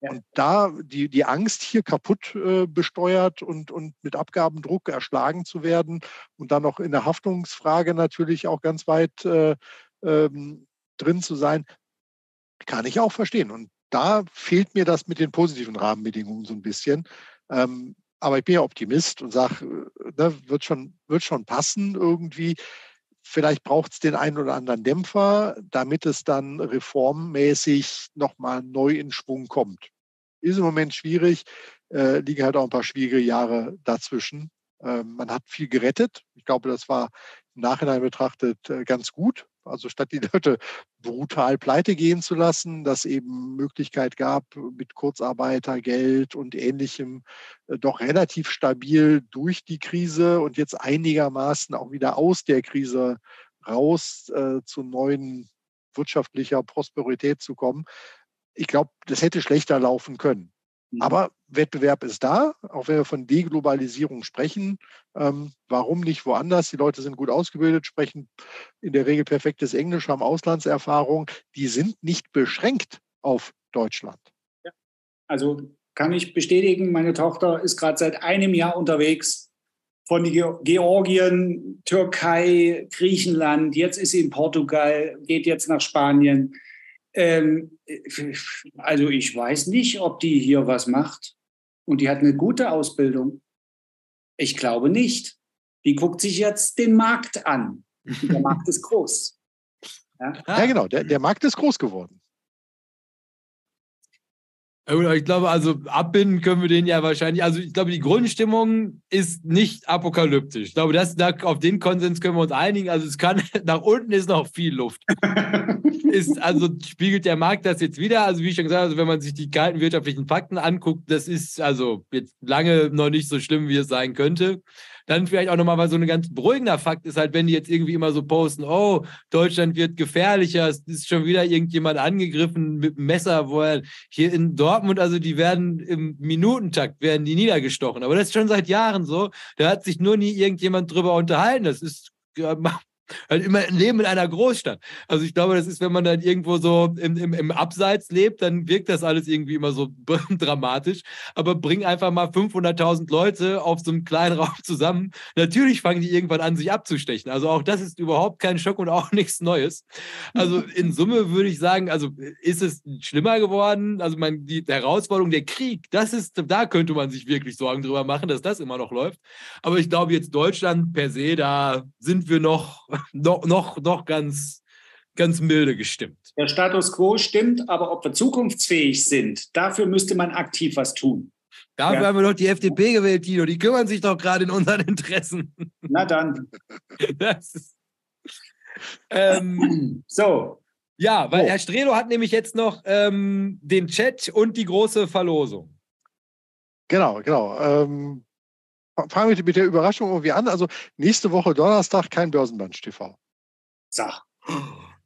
Ja. Und da die, die Angst, hier kaputt äh, besteuert und, und mit Abgabendruck erschlagen zu werden und dann noch in der Haftungsfrage natürlich auch ganz weit äh, ähm, drin zu sein, kann ich auch verstehen. Und da fehlt mir das mit den positiven Rahmenbedingungen so ein bisschen. Ähm, aber ich bin ja Optimist und sage, äh, ne, wird, schon, wird schon passen irgendwie. Vielleicht braucht es den einen oder anderen Dämpfer, damit es dann reformmäßig nochmal neu in Schwung kommt. Ist im Moment schwierig, äh, liegen halt auch ein paar schwierige Jahre dazwischen. Ähm, man hat viel gerettet. Ich glaube, das war im Nachhinein betrachtet äh, ganz gut. Also statt die Leute brutal pleite gehen zu lassen, dass eben Möglichkeit gab, mit Kurzarbeitergeld und ähnlichem äh, doch relativ stabil durch die Krise und jetzt einigermaßen auch wieder aus der Krise raus äh, zu neuen wirtschaftlicher Prosperität zu kommen. Ich glaube, das hätte schlechter laufen können. Mhm. Aber Wettbewerb ist da, auch wenn wir von Deglobalisierung sprechen. Ähm, warum nicht woanders? Die Leute sind gut ausgebildet, sprechen in der Regel perfektes Englisch, haben Auslandserfahrung. Die sind nicht beschränkt auf Deutschland. Ja. Also kann ich bestätigen, meine Tochter ist gerade seit einem Jahr unterwegs von Georgien, Türkei, Griechenland. Jetzt ist sie in Portugal, geht jetzt nach Spanien. Ähm, also ich weiß nicht, ob die hier was macht. Und die hat eine gute Ausbildung. Ich glaube nicht. Die guckt sich jetzt den Markt an. Der Markt ist groß. Ja, ja genau. Der, der Markt ist groß geworden. Ich glaube, also abbinden können wir den ja wahrscheinlich. Also ich glaube, die Grundstimmung ist nicht apokalyptisch. Ich glaube, das, da, auf den Konsens können wir uns einigen. Also es kann, nach unten ist noch viel Luft. ist, also spiegelt der Markt das jetzt wieder? Also wie ich schon gesagt habe, also wenn man sich die kalten wirtschaftlichen Fakten anguckt, das ist also jetzt lange noch nicht so schlimm, wie es sein könnte. Dann vielleicht auch nochmal, weil so ein ganz beruhigender Fakt ist halt, wenn die jetzt irgendwie immer so posten, oh, Deutschland wird gefährlicher, es ist schon wieder irgendjemand angegriffen mit einem Messer, wo er hier in Dortmund, also die werden im Minutentakt, werden die niedergestochen. Aber das ist schon seit Jahren so. Da hat sich nur nie irgendjemand drüber unterhalten. Das ist Halt immer Leben in einer Großstadt. Also ich glaube, das ist, wenn man dann irgendwo so im, im, im Abseits lebt, dann wirkt das alles irgendwie immer so dramatisch. Aber bring einfach mal 500.000 Leute auf so einem kleinen Raum zusammen. Natürlich fangen die irgendwann an, sich abzustechen. Also auch das ist überhaupt kein Schock und auch nichts Neues. Also in Summe würde ich sagen, also ist es schlimmer geworden. Also mein, die Herausforderung, der Krieg, das ist, da könnte man sich wirklich Sorgen drüber machen, dass das immer noch läuft. Aber ich glaube jetzt Deutschland per se, da sind wir noch noch, noch, noch ganz, ganz milde gestimmt. Der Status quo stimmt, aber ob wir zukunftsfähig sind, dafür müsste man aktiv was tun. Dafür ja. haben wir doch die FDP gewählt, Tino. Die kümmern sich doch gerade in unseren Interessen. Na dann. Ist, ähm, so. Ja, weil oh. Herr Strelo hat nämlich jetzt noch ähm, den Chat und die große Verlosung. Genau, genau. Ähm, fangen wir mit der Überraschung irgendwie an. Also nächste Woche Donnerstag kein Börsenbunch TV. Sag.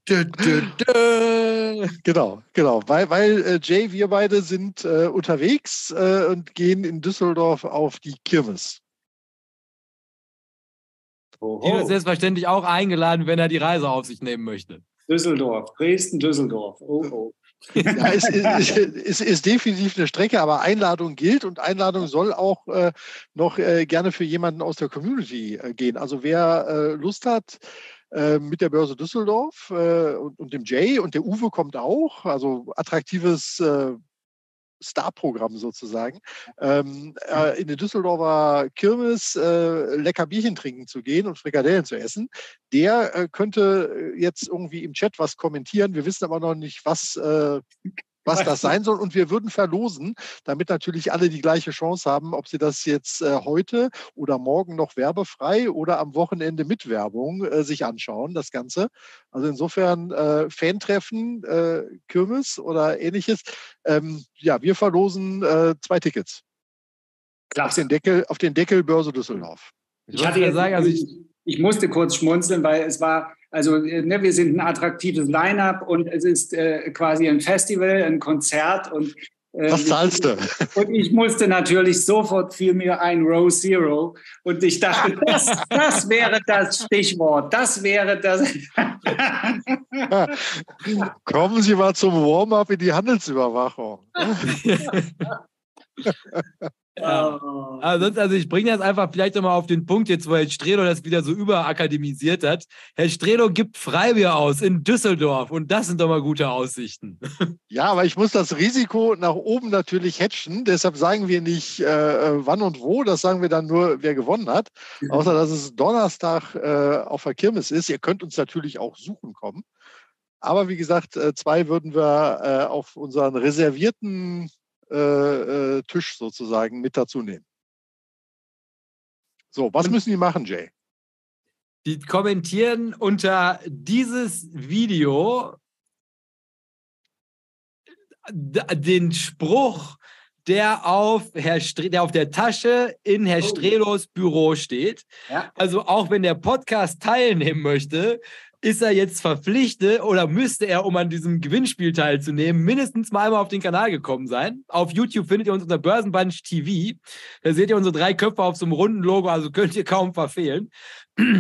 Dö, dö, dö. Genau, genau. Weil, weil äh, Jay, wir beide sind äh, unterwegs äh, und gehen in Düsseldorf auf die Kirmes. Oho. ist selbstverständlich auch eingeladen, wenn er die Reise auf sich nehmen möchte. Düsseldorf, Dresden, Düsseldorf. Oh, oh. Ja, es ist, ist, ist, definitiv eine Strecke, aber Einladung gilt und Einladung soll auch äh, noch äh, gerne für jemanden aus der Community äh, gehen. Also wer äh, Lust hat, äh, mit der Börse Düsseldorf äh, und, und, dem Jay und der Uwe kommt auch, also attraktives Starprogramm sozusagen, ähm, äh, in die Düsseldorfer Kirmes äh, lecker Bierchen trinken zu gehen und Frikadellen zu essen. Der äh, könnte jetzt irgendwie im Chat was kommentieren. Wir wissen aber noch nicht, was äh, was das sein soll. Und wir würden verlosen, damit natürlich alle die gleiche Chance haben, ob sie das jetzt äh, heute oder morgen noch werbefrei oder am Wochenende mit Werbung äh, sich anschauen, das Ganze. Also insofern äh, Fantreffen, äh, Kirmes oder ähnliches. Ähm, ja, wir verlosen äh, zwei Tickets. Klasse. Auf den Deckel, auf den Deckel Börse Düsseldorf. Ich, ich hatte ja sagen, also ich, ich musste kurz schmunzeln, weil es war also ne, wir sind ein attraktives Line-up und es ist äh, quasi ein Festival, ein Konzert und äh, was zahlst du? Und ich musste natürlich sofort fiel mir ein Row Zero und ich dachte, das, das wäre das Stichwort, das wäre das. Kommen Sie mal zum Warm-up in die Handelsüberwachung. Ja. Oh. Also, also ich bringe das einfach vielleicht nochmal auf den Punkt, jetzt wo Herr Strelo das wieder so überakademisiert hat. Herr Strelo gibt Freibier aus in Düsseldorf und das sind doch mal gute Aussichten. Ja, aber ich muss das Risiko nach oben natürlich hatchen. Deshalb sagen wir nicht äh, äh, wann und wo, das sagen wir dann nur, wer gewonnen hat. Mhm. Außer dass es Donnerstag äh, auf der Kirmes ist. Ihr könnt uns natürlich auch suchen kommen. Aber wie gesagt, äh, zwei würden wir äh, auf unseren reservierten äh, äh, Tisch sozusagen mit dazu nehmen. So, was müssen die machen, Jay? Die kommentieren unter dieses Video den Spruch, der auf, Herr der auf der Tasche in Herr oh. Strelos Büro steht. Ja. Also auch wenn der Podcast teilnehmen möchte, ist er jetzt verpflichtet oder müsste er, um an diesem Gewinnspiel teilzunehmen, mindestens mal einmal auf den Kanal gekommen sein. Auf YouTube findet ihr uns unter Börsenbunch TV. Da seht ihr unsere drei Köpfe auf so einem runden Logo, also könnt ihr kaum verfehlen.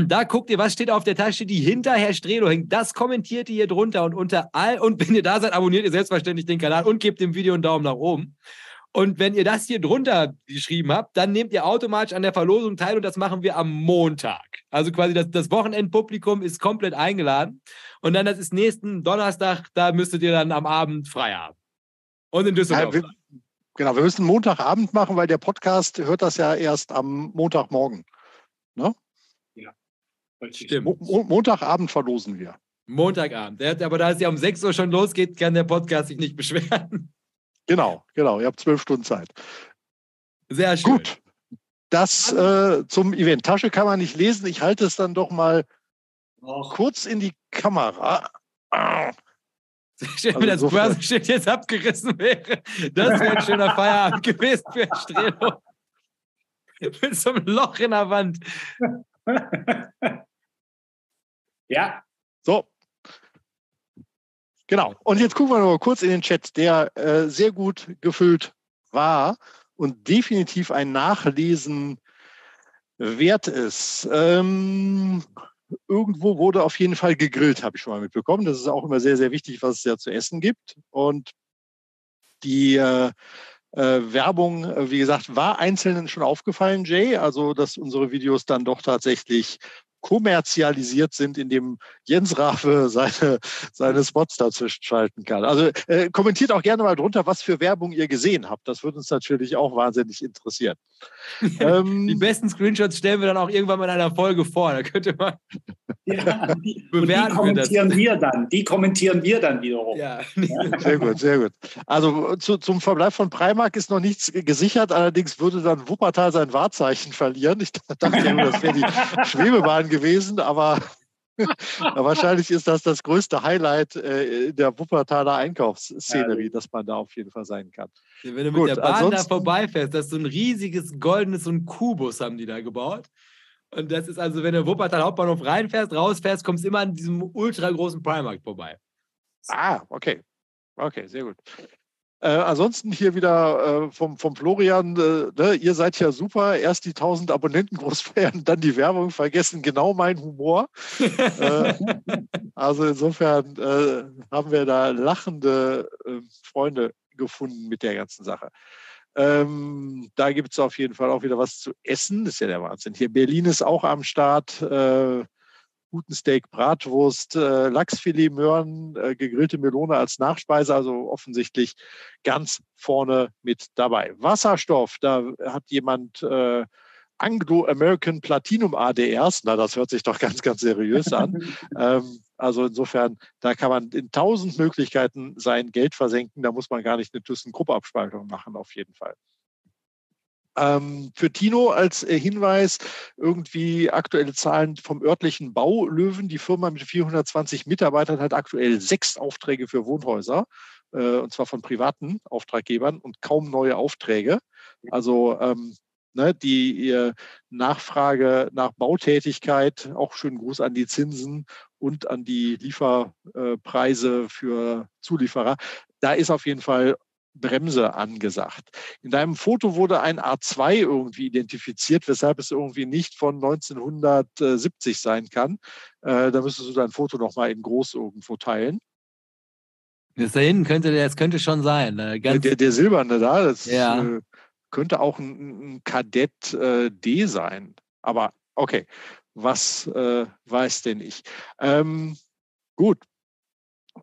Da guckt ihr, was steht auf der Tasche, die hinter Herr Strelo hängt. Das kommentiert ihr hier drunter und unter all. Und wenn ihr da seid, abonniert ihr selbstverständlich den Kanal und gebt dem Video einen Daumen nach oben. Und wenn ihr das hier drunter geschrieben habt, dann nehmt ihr automatisch an der Verlosung teil und das machen wir am Montag. Also quasi das, das Wochenendpublikum ist komplett eingeladen. Und dann das ist nächsten Donnerstag, da müsstet ihr dann am Abend frei haben. Und in Düsseldorf. Ja, wir, genau, wir müssen Montagabend machen, weil der Podcast hört das ja erst am Montagmorgen. Ne? Ja. Stimmt. Mo Montagabend verlosen wir. Montagabend. Aber da es ja um 6 Uhr schon losgeht, kann der Podcast sich nicht beschweren. Genau, genau. Ihr habt zwölf Stunden Zeit. Sehr schön. Gut. Das äh, zum Event. Tasche kann man nicht lesen. Ich halte es dann doch mal Och. kurz in die Kamera. Ah. Stell mir also das Börsenschild jetzt abgerissen wäre. Das wäre ein schöner Feierabend gewesen für Strelo. Mit so einem Loch in der Wand. Ja. So, Genau. Und jetzt gucken wir noch mal kurz in den Chat, der äh, sehr gut gefüllt war und definitiv ein Nachlesen wert ist. Ähm, irgendwo wurde auf jeden Fall gegrillt, habe ich schon mal mitbekommen. Das ist auch immer sehr, sehr wichtig, was es ja zu essen gibt. Und die äh, äh, Werbung, äh, wie gesagt, war Einzelnen schon aufgefallen, Jay. Also, dass unsere Videos dann doch tatsächlich kommerzialisiert sind, indem Jens Rafe seine, seine Spots dazwischen schalten kann. Also äh, kommentiert auch gerne mal drunter, was für Werbung ihr gesehen habt. Das würde uns natürlich auch wahnsinnig interessieren. ähm, die besten Screenshots stellen wir dann auch irgendwann mal in einer Folge vor. Da könnte man ja, die, bewerten. Die kommentieren wir, wir, dann. Die kommentieren wir dann wiederum. Ja. Sehr gut, sehr gut. Also zu, zum Verbleib von Primark ist noch nichts gesichert. Allerdings würde dann Wuppertal sein Wahrzeichen verlieren. Ich dachte, das wäre die Schwebebahn gewesen, aber wahrscheinlich ist das das größte Highlight äh, der Wuppertaler Einkaufsszenerie, dass man da auf jeden Fall sein kann. Wenn du Gut, mit der Bahn da vorbeifährst, das ist so ein riesiges goldenes, ein Kubus haben die da gebaut. Und das ist also, wenn du Wuppertal Hauptbahnhof reinfährst, rausfährst, kommst du immer an diesem ultra großen Primark vorbei. Ah, okay. Okay, sehr gut. Äh, ansonsten hier wieder äh, vom, vom Florian, äh, ne, ihr seid ja super. Erst die 1000 Abonnenten groß feiern, dann die Werbung vergessen. Genau mein Humor. Äh, also insofern äh, haben wir da lachende äh, Freunde gefunden mit der ganzen Sache. Ähm, da gibt es auf jeden Fall auch wieder was zu essen. Das ist ja der Wahnsinn. Hier Berlin ist auch am Start. Guten Steak, Bratwurst, äh, Lachsfilet, Möhren, äh, gegrillte Melone als Nachspeise, also offensichtlich ganz vorne mit dabei. Wasserstoff, da hat jemand äh, Anglo-American Platinum ADRs. Na, das hört sich doch ganz, ganz seriös an. ähm, also insofern, da kann man in tausend Möglichkeiten sein Geld versenken. Da muss man gar nicht eine ThyssenKrupp-Abspaltung machen, auf jeden Fall. Ähm, für Tino als äh, Hinweis irgendwie aktuelle Zahlen vom örtlichen Baulöwen. Die Firma mit 420 Mitarbeitern hat aktuell sechs Aufträge für Wohnhäuser, äh, und zwar von privaten Auftraggebern und kaum neue Aufträge. Also ähm, ne, die äh, Nachfrage nach Bautätigkeit, auch schönen Gruß an die Zinsen und an die Lieferpreise für Zulieferer. Da ist auf jeden Fall Bremse angesagt. In deinem Foto wurde ein A2 irgendwie identifiziert, weshalb es irgendwie nicht von 1970 sein kann. Äh, da müsstest du dein Foto nochmal in groß irgendwo teilen. Das da hinten könnte, das könnte schon sein. Der, der, der, silberne da, das ja. äh, könnte auch ein, ein Kadett äh, D sein. Aber okay, was äh, weiß denn ich? Ähm, gut,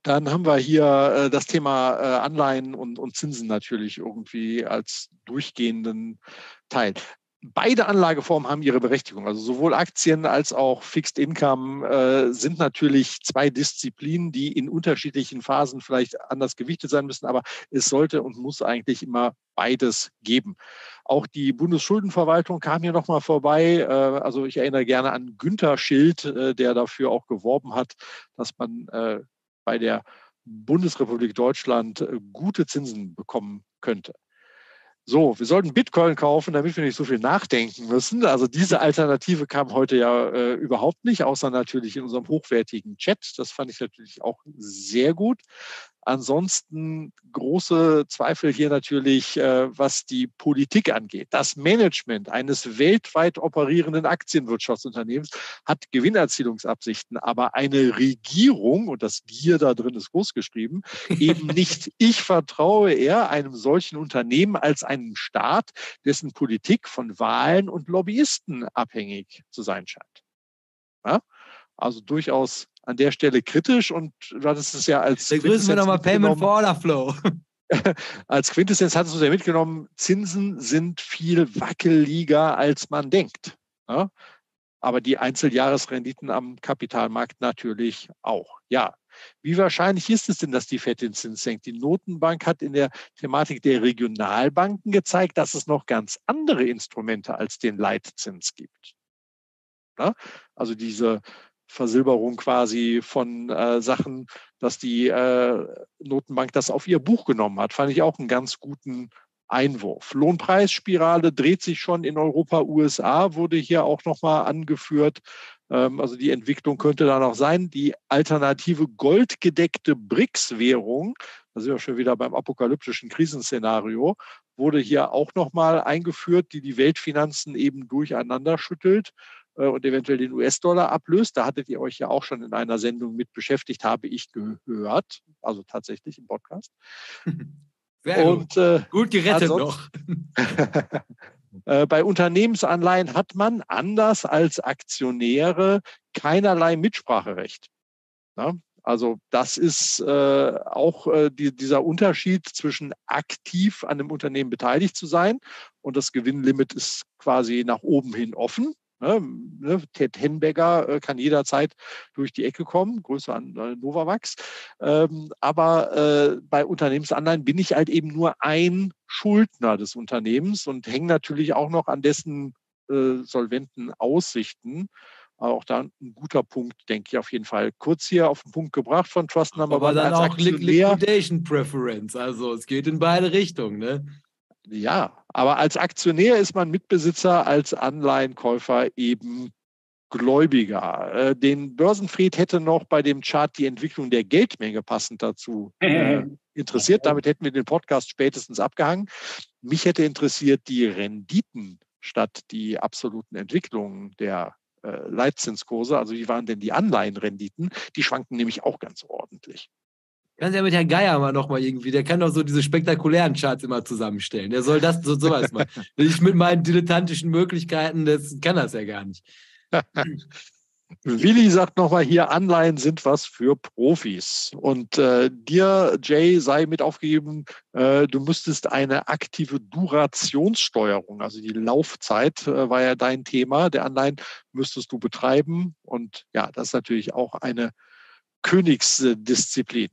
dann haben wir hier äh, das Thema äh, Anleihen und, und Zinsen natürlich irgendwie als durchgehenden Teil. Beide Anlageformen haben ihre Berechtigung. Also sowohl Aktien als auch Fixed Income äh, sind natürlich zwei Disziplinen, die in unterschiedlichen Phasen vielleicht anders gewichtet sein müssen, aber es sollte und muss eigentlich immer beides geben. Auch die Bundesschuldenverwaltung kam hier nochmal vorbei. Äh, also ich erinnere gerne an Günther Schild, äh, der dafür auch geworben hat, dass man äh, bei der Bundesrepublik Deutschland äh, gute Zinsen bekommen könnte. So, wir sollten Bitcoin kaufen, damit wir nicht so viel nachdenken müssen. Also diese Alternative kam heute ja äh, überhaupt nicht, außer natürlich in unserem hochwertigen Chat. Das fand ich natürlich auch sehr gut. Ansonsten große Zweifel hier natürlich, äh, was die Politik angeht. Das Management eines weltweit operierenden Aktienwirtschaftsunternehmens hat Gewinnerzielungsabsichten, aber eine Regierung, und das Gier da drin ist groß geschrieben, eben nicht. Ich vertraue eher einem solchen Unternehmen als einem Staat, dessen Politik von Wahlen und Lobbyisten abhängig zu sein scheint. Ja? Also durchaus an der Stelle kritisch und du hattest es ja als. Begrüßen wir nochmal Payment for Order Flow. als Quintessenz hattest du ja mitgenommen, Zinsen sind viel wackeliger, als man denkt. Ja? Aber die Einzeljahresrenditen am Kapitalmarkt natürlich auch. Ja. Wie wahrscheinlich ist es denn, dass die FED den Zins senkt? Die Notenbank hat in der Thematik der Regionalbanken gezeigt, dass es noch ganz andere Instrumente als den Leitzins gibt. Also diese Versilberung quasi von äh, Sachen, dass die äh, Notenbank das auf ihr Buch genommen hat. Fand ich auch einen ganz guten Einwurf. Lohnpreisspirale dreht sich schon in Europa, USA wurde hier auch nochmal angeführt. Ähm, also die Entwicklung könnte da noch sein. Die alternative goldgedeckte BRICS-Währung, da sind wir schon wieder beim apokalyptischen Krisenszenario, wurde hier auch nochmal eingeführt, die die Weltfinanzen eben durcheinander schüttelt. Äh, und eventuell den US-Dollar ablöst. Da hattet ihr euch ja auch schon in einer Sendung mit beschäftigt, habe ich gehört, also tatsächlich im Podcast. Sehr und, gut. Äh, gut gerettet noch. äh, bei Unternehmensanleihen hat man anders als Aktionäre keinerlei Mitspracherecht. Ja? Also das ist äh, auch äh, die, dieser Unterschied zwischen aktiv an einem Unternehmen beteiligt zu sein und das Gewinnlimit ist quasi nach oben hin offen. Ne, ne, Ted Henbegger äh, kann jederzeit durch die Ecke kommen, Grüße an äh, Novavax. Ähm, aber äh, bei Unternehmensanleihen bin ich halt eben nur ein Schuldner des Unternehmens und hänge natürlich auch noch an dessen solventen Aussichten. Aber auch da ein guter Punkt, denke ich auf jeden Fall. Kurz hier auf den Punkt gebracht von Trust Number Aber dann auch Liquidation Preference. Also es geht in beide Richtungen. Ne? Ja, aber als Aktionär ist man Mitbesitzer, als Anleihenkäufer eben Gläubiger. Äh, den Börsenfried hätte noch bei dem Chart die Entwicklung der Geldmenge passend dazu äh, interessiert. Damit hätten wir den Podcast spätestens abgehangen. Mich hätte interessiert die Renditen statt die absoluten Entwicklungen der äh, Leitzinskurse. Also wie waren denn die Anleihenrenditen? Die schwanken nämlich auch ganz ordentlich. Kannst ja mit Herrn Geier mal nochmal irgendwie, der kann doch so diese spektakulären Charts immer zusammenstellen. Der soll das, so, sowas machen. Ich mit meinen dilettantischen Möglichkeiten, das kann das ja gar nicht. Willi sagt nochmal hier, Anleihen sind was für Profis. Und äh, dir, Jay, sei mit aufgegeben, äh, du müsstest eine aktive Durationssteuerung, also die Laufzeit äh, war ja dein Thema der Anleihen, müsstest du betreiben. Und ja, das ist natürlich auch eine Königsdisziplin.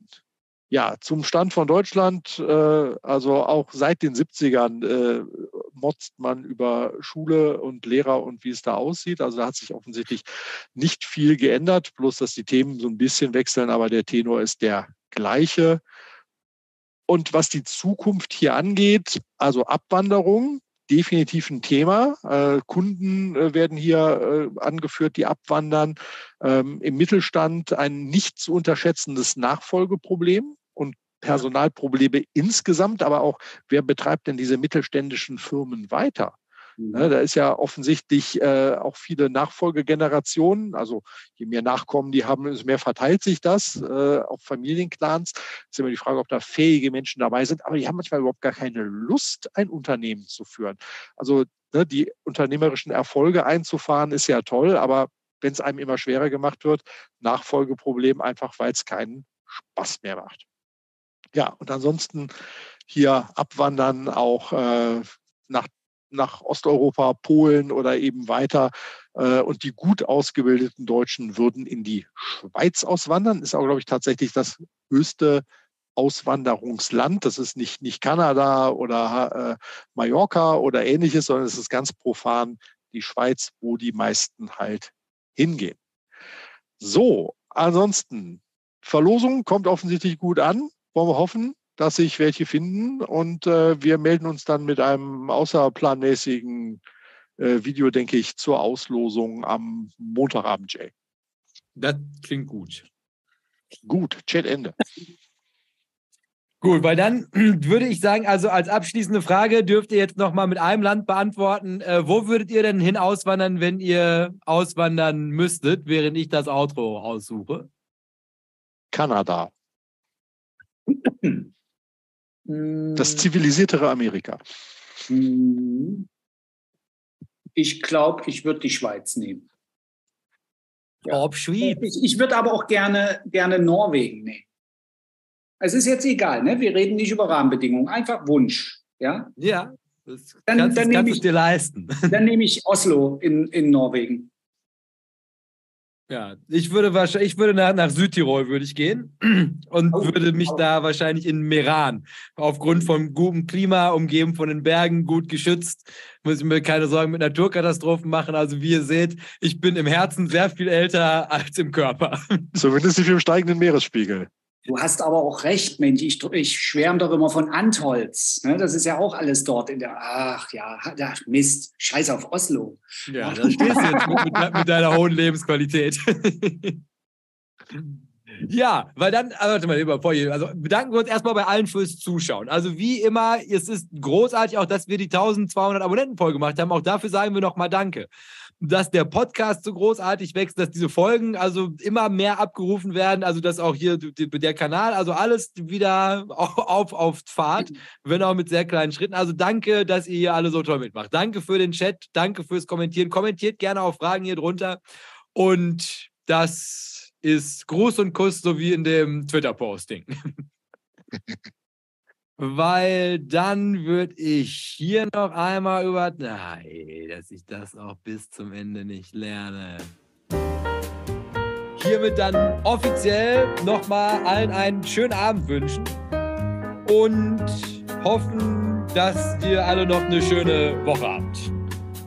Ja, zum Stand von Deutschland, äh, also auch seit den 70ern äh, motzt man über Schule und Lehrer und wie es da aussieht. Also da hat sich offensichtlich nicht viel geändert, bloß dass die Themen so ein bisschen wechseln, aber der Tenor ist der gleiche. Und was die Zukunft hier angeht, also Abwanderung, definitiv ein Thema. Äh, Kunden äh, werden hier äh, angeführt, die abwandern. Ähm, Im Mittelstand ein nicht zu unterschätzendes Nachfolgeproblem und Personalprobleme insgesamt, aber auch, wer betreibt denn diese mittelständischen Firmen weiter? Ne, da ist ja offensichtlich äh, auch viele Nachfolgegenerationen. Also je mehr Nachkommen die haben, umso mehr verteilt sich das äh, auf Familienclans. ist immer die Frage, ob da fähige Menschen dabei sind. Aber die haben manchmal überhaupt gar keine Lust, ein Unternehmen zu führen. Also ne, die unternehmerischen Erfolge einzufahren, ist ja toll, aber wenn es einem immer schwerer gemacht wird, Nachfolgeproblem einfach, weil es keinen Spaß mehr macht. Ja, und ansonsten hier abwandern auch äh, nach nach Osteuropa, Polen oder eben weiter. Äh, und die gut ausgebildeten Deutschen würden in die Schweiz auswandern. Ist auch, glaube ich, tatsächlich das höchste Auswanderungsland. Das ist nicht, nicht Kanada oder äh, Mallorca oder ähnliches, sondern es ist ganz profan die Schweiz, wo die meisten halt hingehen. So, ansonsten, Verlosung kommt offensichtlich gut an. Wollen wir hoffen dass sich welche finden und äh, wir melden uns dann mit einem außerplanmäßigen äh, Video, denke ich, zur Auslosung am Montagabend, Jay. Das klingt gut. Gut, Chat Ende. Gut, weil dann würde ich sagen, also als abschließende Frage dürft ihr jetzt nochmal mit einem Land beantworten. Äh, wo würdet ihr denn hin auswandern, wenn ihr auswandern müsstet, während ich das Outro aussuche? Kanada. Das hm. zivilisiertere Amerika. Hm. Ich glaube, ich würde die Schweiz nehmen. Ja. Ob Schweiz. Ich, ich würde aber auch gerne, gerne Norwegen nehmen. Es ist jetzt egal, ne? wir reden nicht über Rahmenbedingungen, einfach Wunsch. Ja, ja das dann, kannst, dann kannst ich, dir leisten. Dann nehme ich Oslo in, in Norwegen. Ja, ich würde wahrscheinlich, ich würde nach, nach Südtirol würde ich gehen und oh, würde mich oh. da wahrscheinlich in Meran aufgrund von gutem Klima, umgeben von den Bergen, gut geschützt, muss ich mir keine Sorgen mit Naturkatastrophen machen. Also wie ihr seht, ich bin im Herzen sehr viel älter als im Körper. Zumindest nicht im steigenden Meeresspiegel. Du hast aber auch recht, Mensch. Ich, ich schwärme doch immer von Antholz. Ne? Das ist ja auch alles dort in der. Ach ja, ach, Mist. Scheiß auf Oslo. Ja, da stehst du jetzt mit, mit, mit deiner hohen Lebensqualität. Ja, weil dann, ah, warte mal, bevor ihr, also bedanken wir uns erstmal bei allen fürs Zuschauen. Also wie immer, es ist großartig auch, dass wir die 1200 Abonnenten voll gemacht haben. Auch dafür sagen wir nochmal Danke dass der Podcast so großartig wächst, dass diese Folgen also immer mehr abgerufen werden, also dass auch hier der Kanal, also alles wieder auf, auf Fahrt, wenn auch mit sehr kleinen Schritten. Also danke, dass ihr hier alle so toll mitmacht. Danke für den Chat, danke fürs Kommentieren. Kommentiert gerne auch Fragen hier drunter. Und das ist Gruß und Kuss, so wie in dem Twitter-Posting. weil dann würde ich hier noch einmal über. Nein, dass ich das auch bis zum Ende nicht lerne. Hiermit dann offiziell nochmal allen einen schönen Abend wünschen und hoffen, dass ihr alle noch eine schöne Woche habt.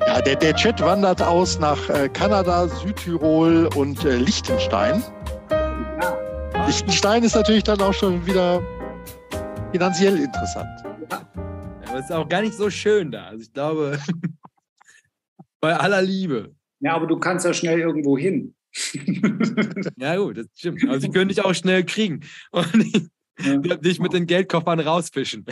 Ja, der, der Chat wandert aus nach äh, Kanada, Südtirol und äh, Liechtenstein. Ja. Liechtenstein ist natürlich dann auch schon wieder finanziell interessant. Ja. Aber es ist auch gar nicht so schön da. Also ich glaube, bei aller Liebe. Ja, aber du kannst ja schnell irgendwo hin. ja, gut, das stimmt. Also sie können dich auch schnell kriegen und ja. dich mit den Geldkoffern rausfischen.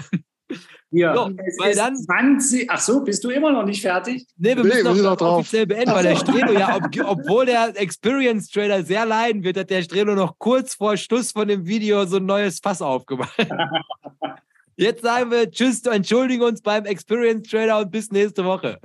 Ja, so, weil dann, 20, ach so, bist du immer noch nicht fertig? Nee, wir müssen nee, noch, noch offiziell beenden, weil der Strelo ja, ob, obwohl der Experience Trader sehr leiden wird, hat der Strelo noch kurz vor Schluss von dem Video so ein neues Fass aufgemacht. Jetzt sagen wir Tschüss, entschuldigen uns beim Experience Trader und bis nächste Woche.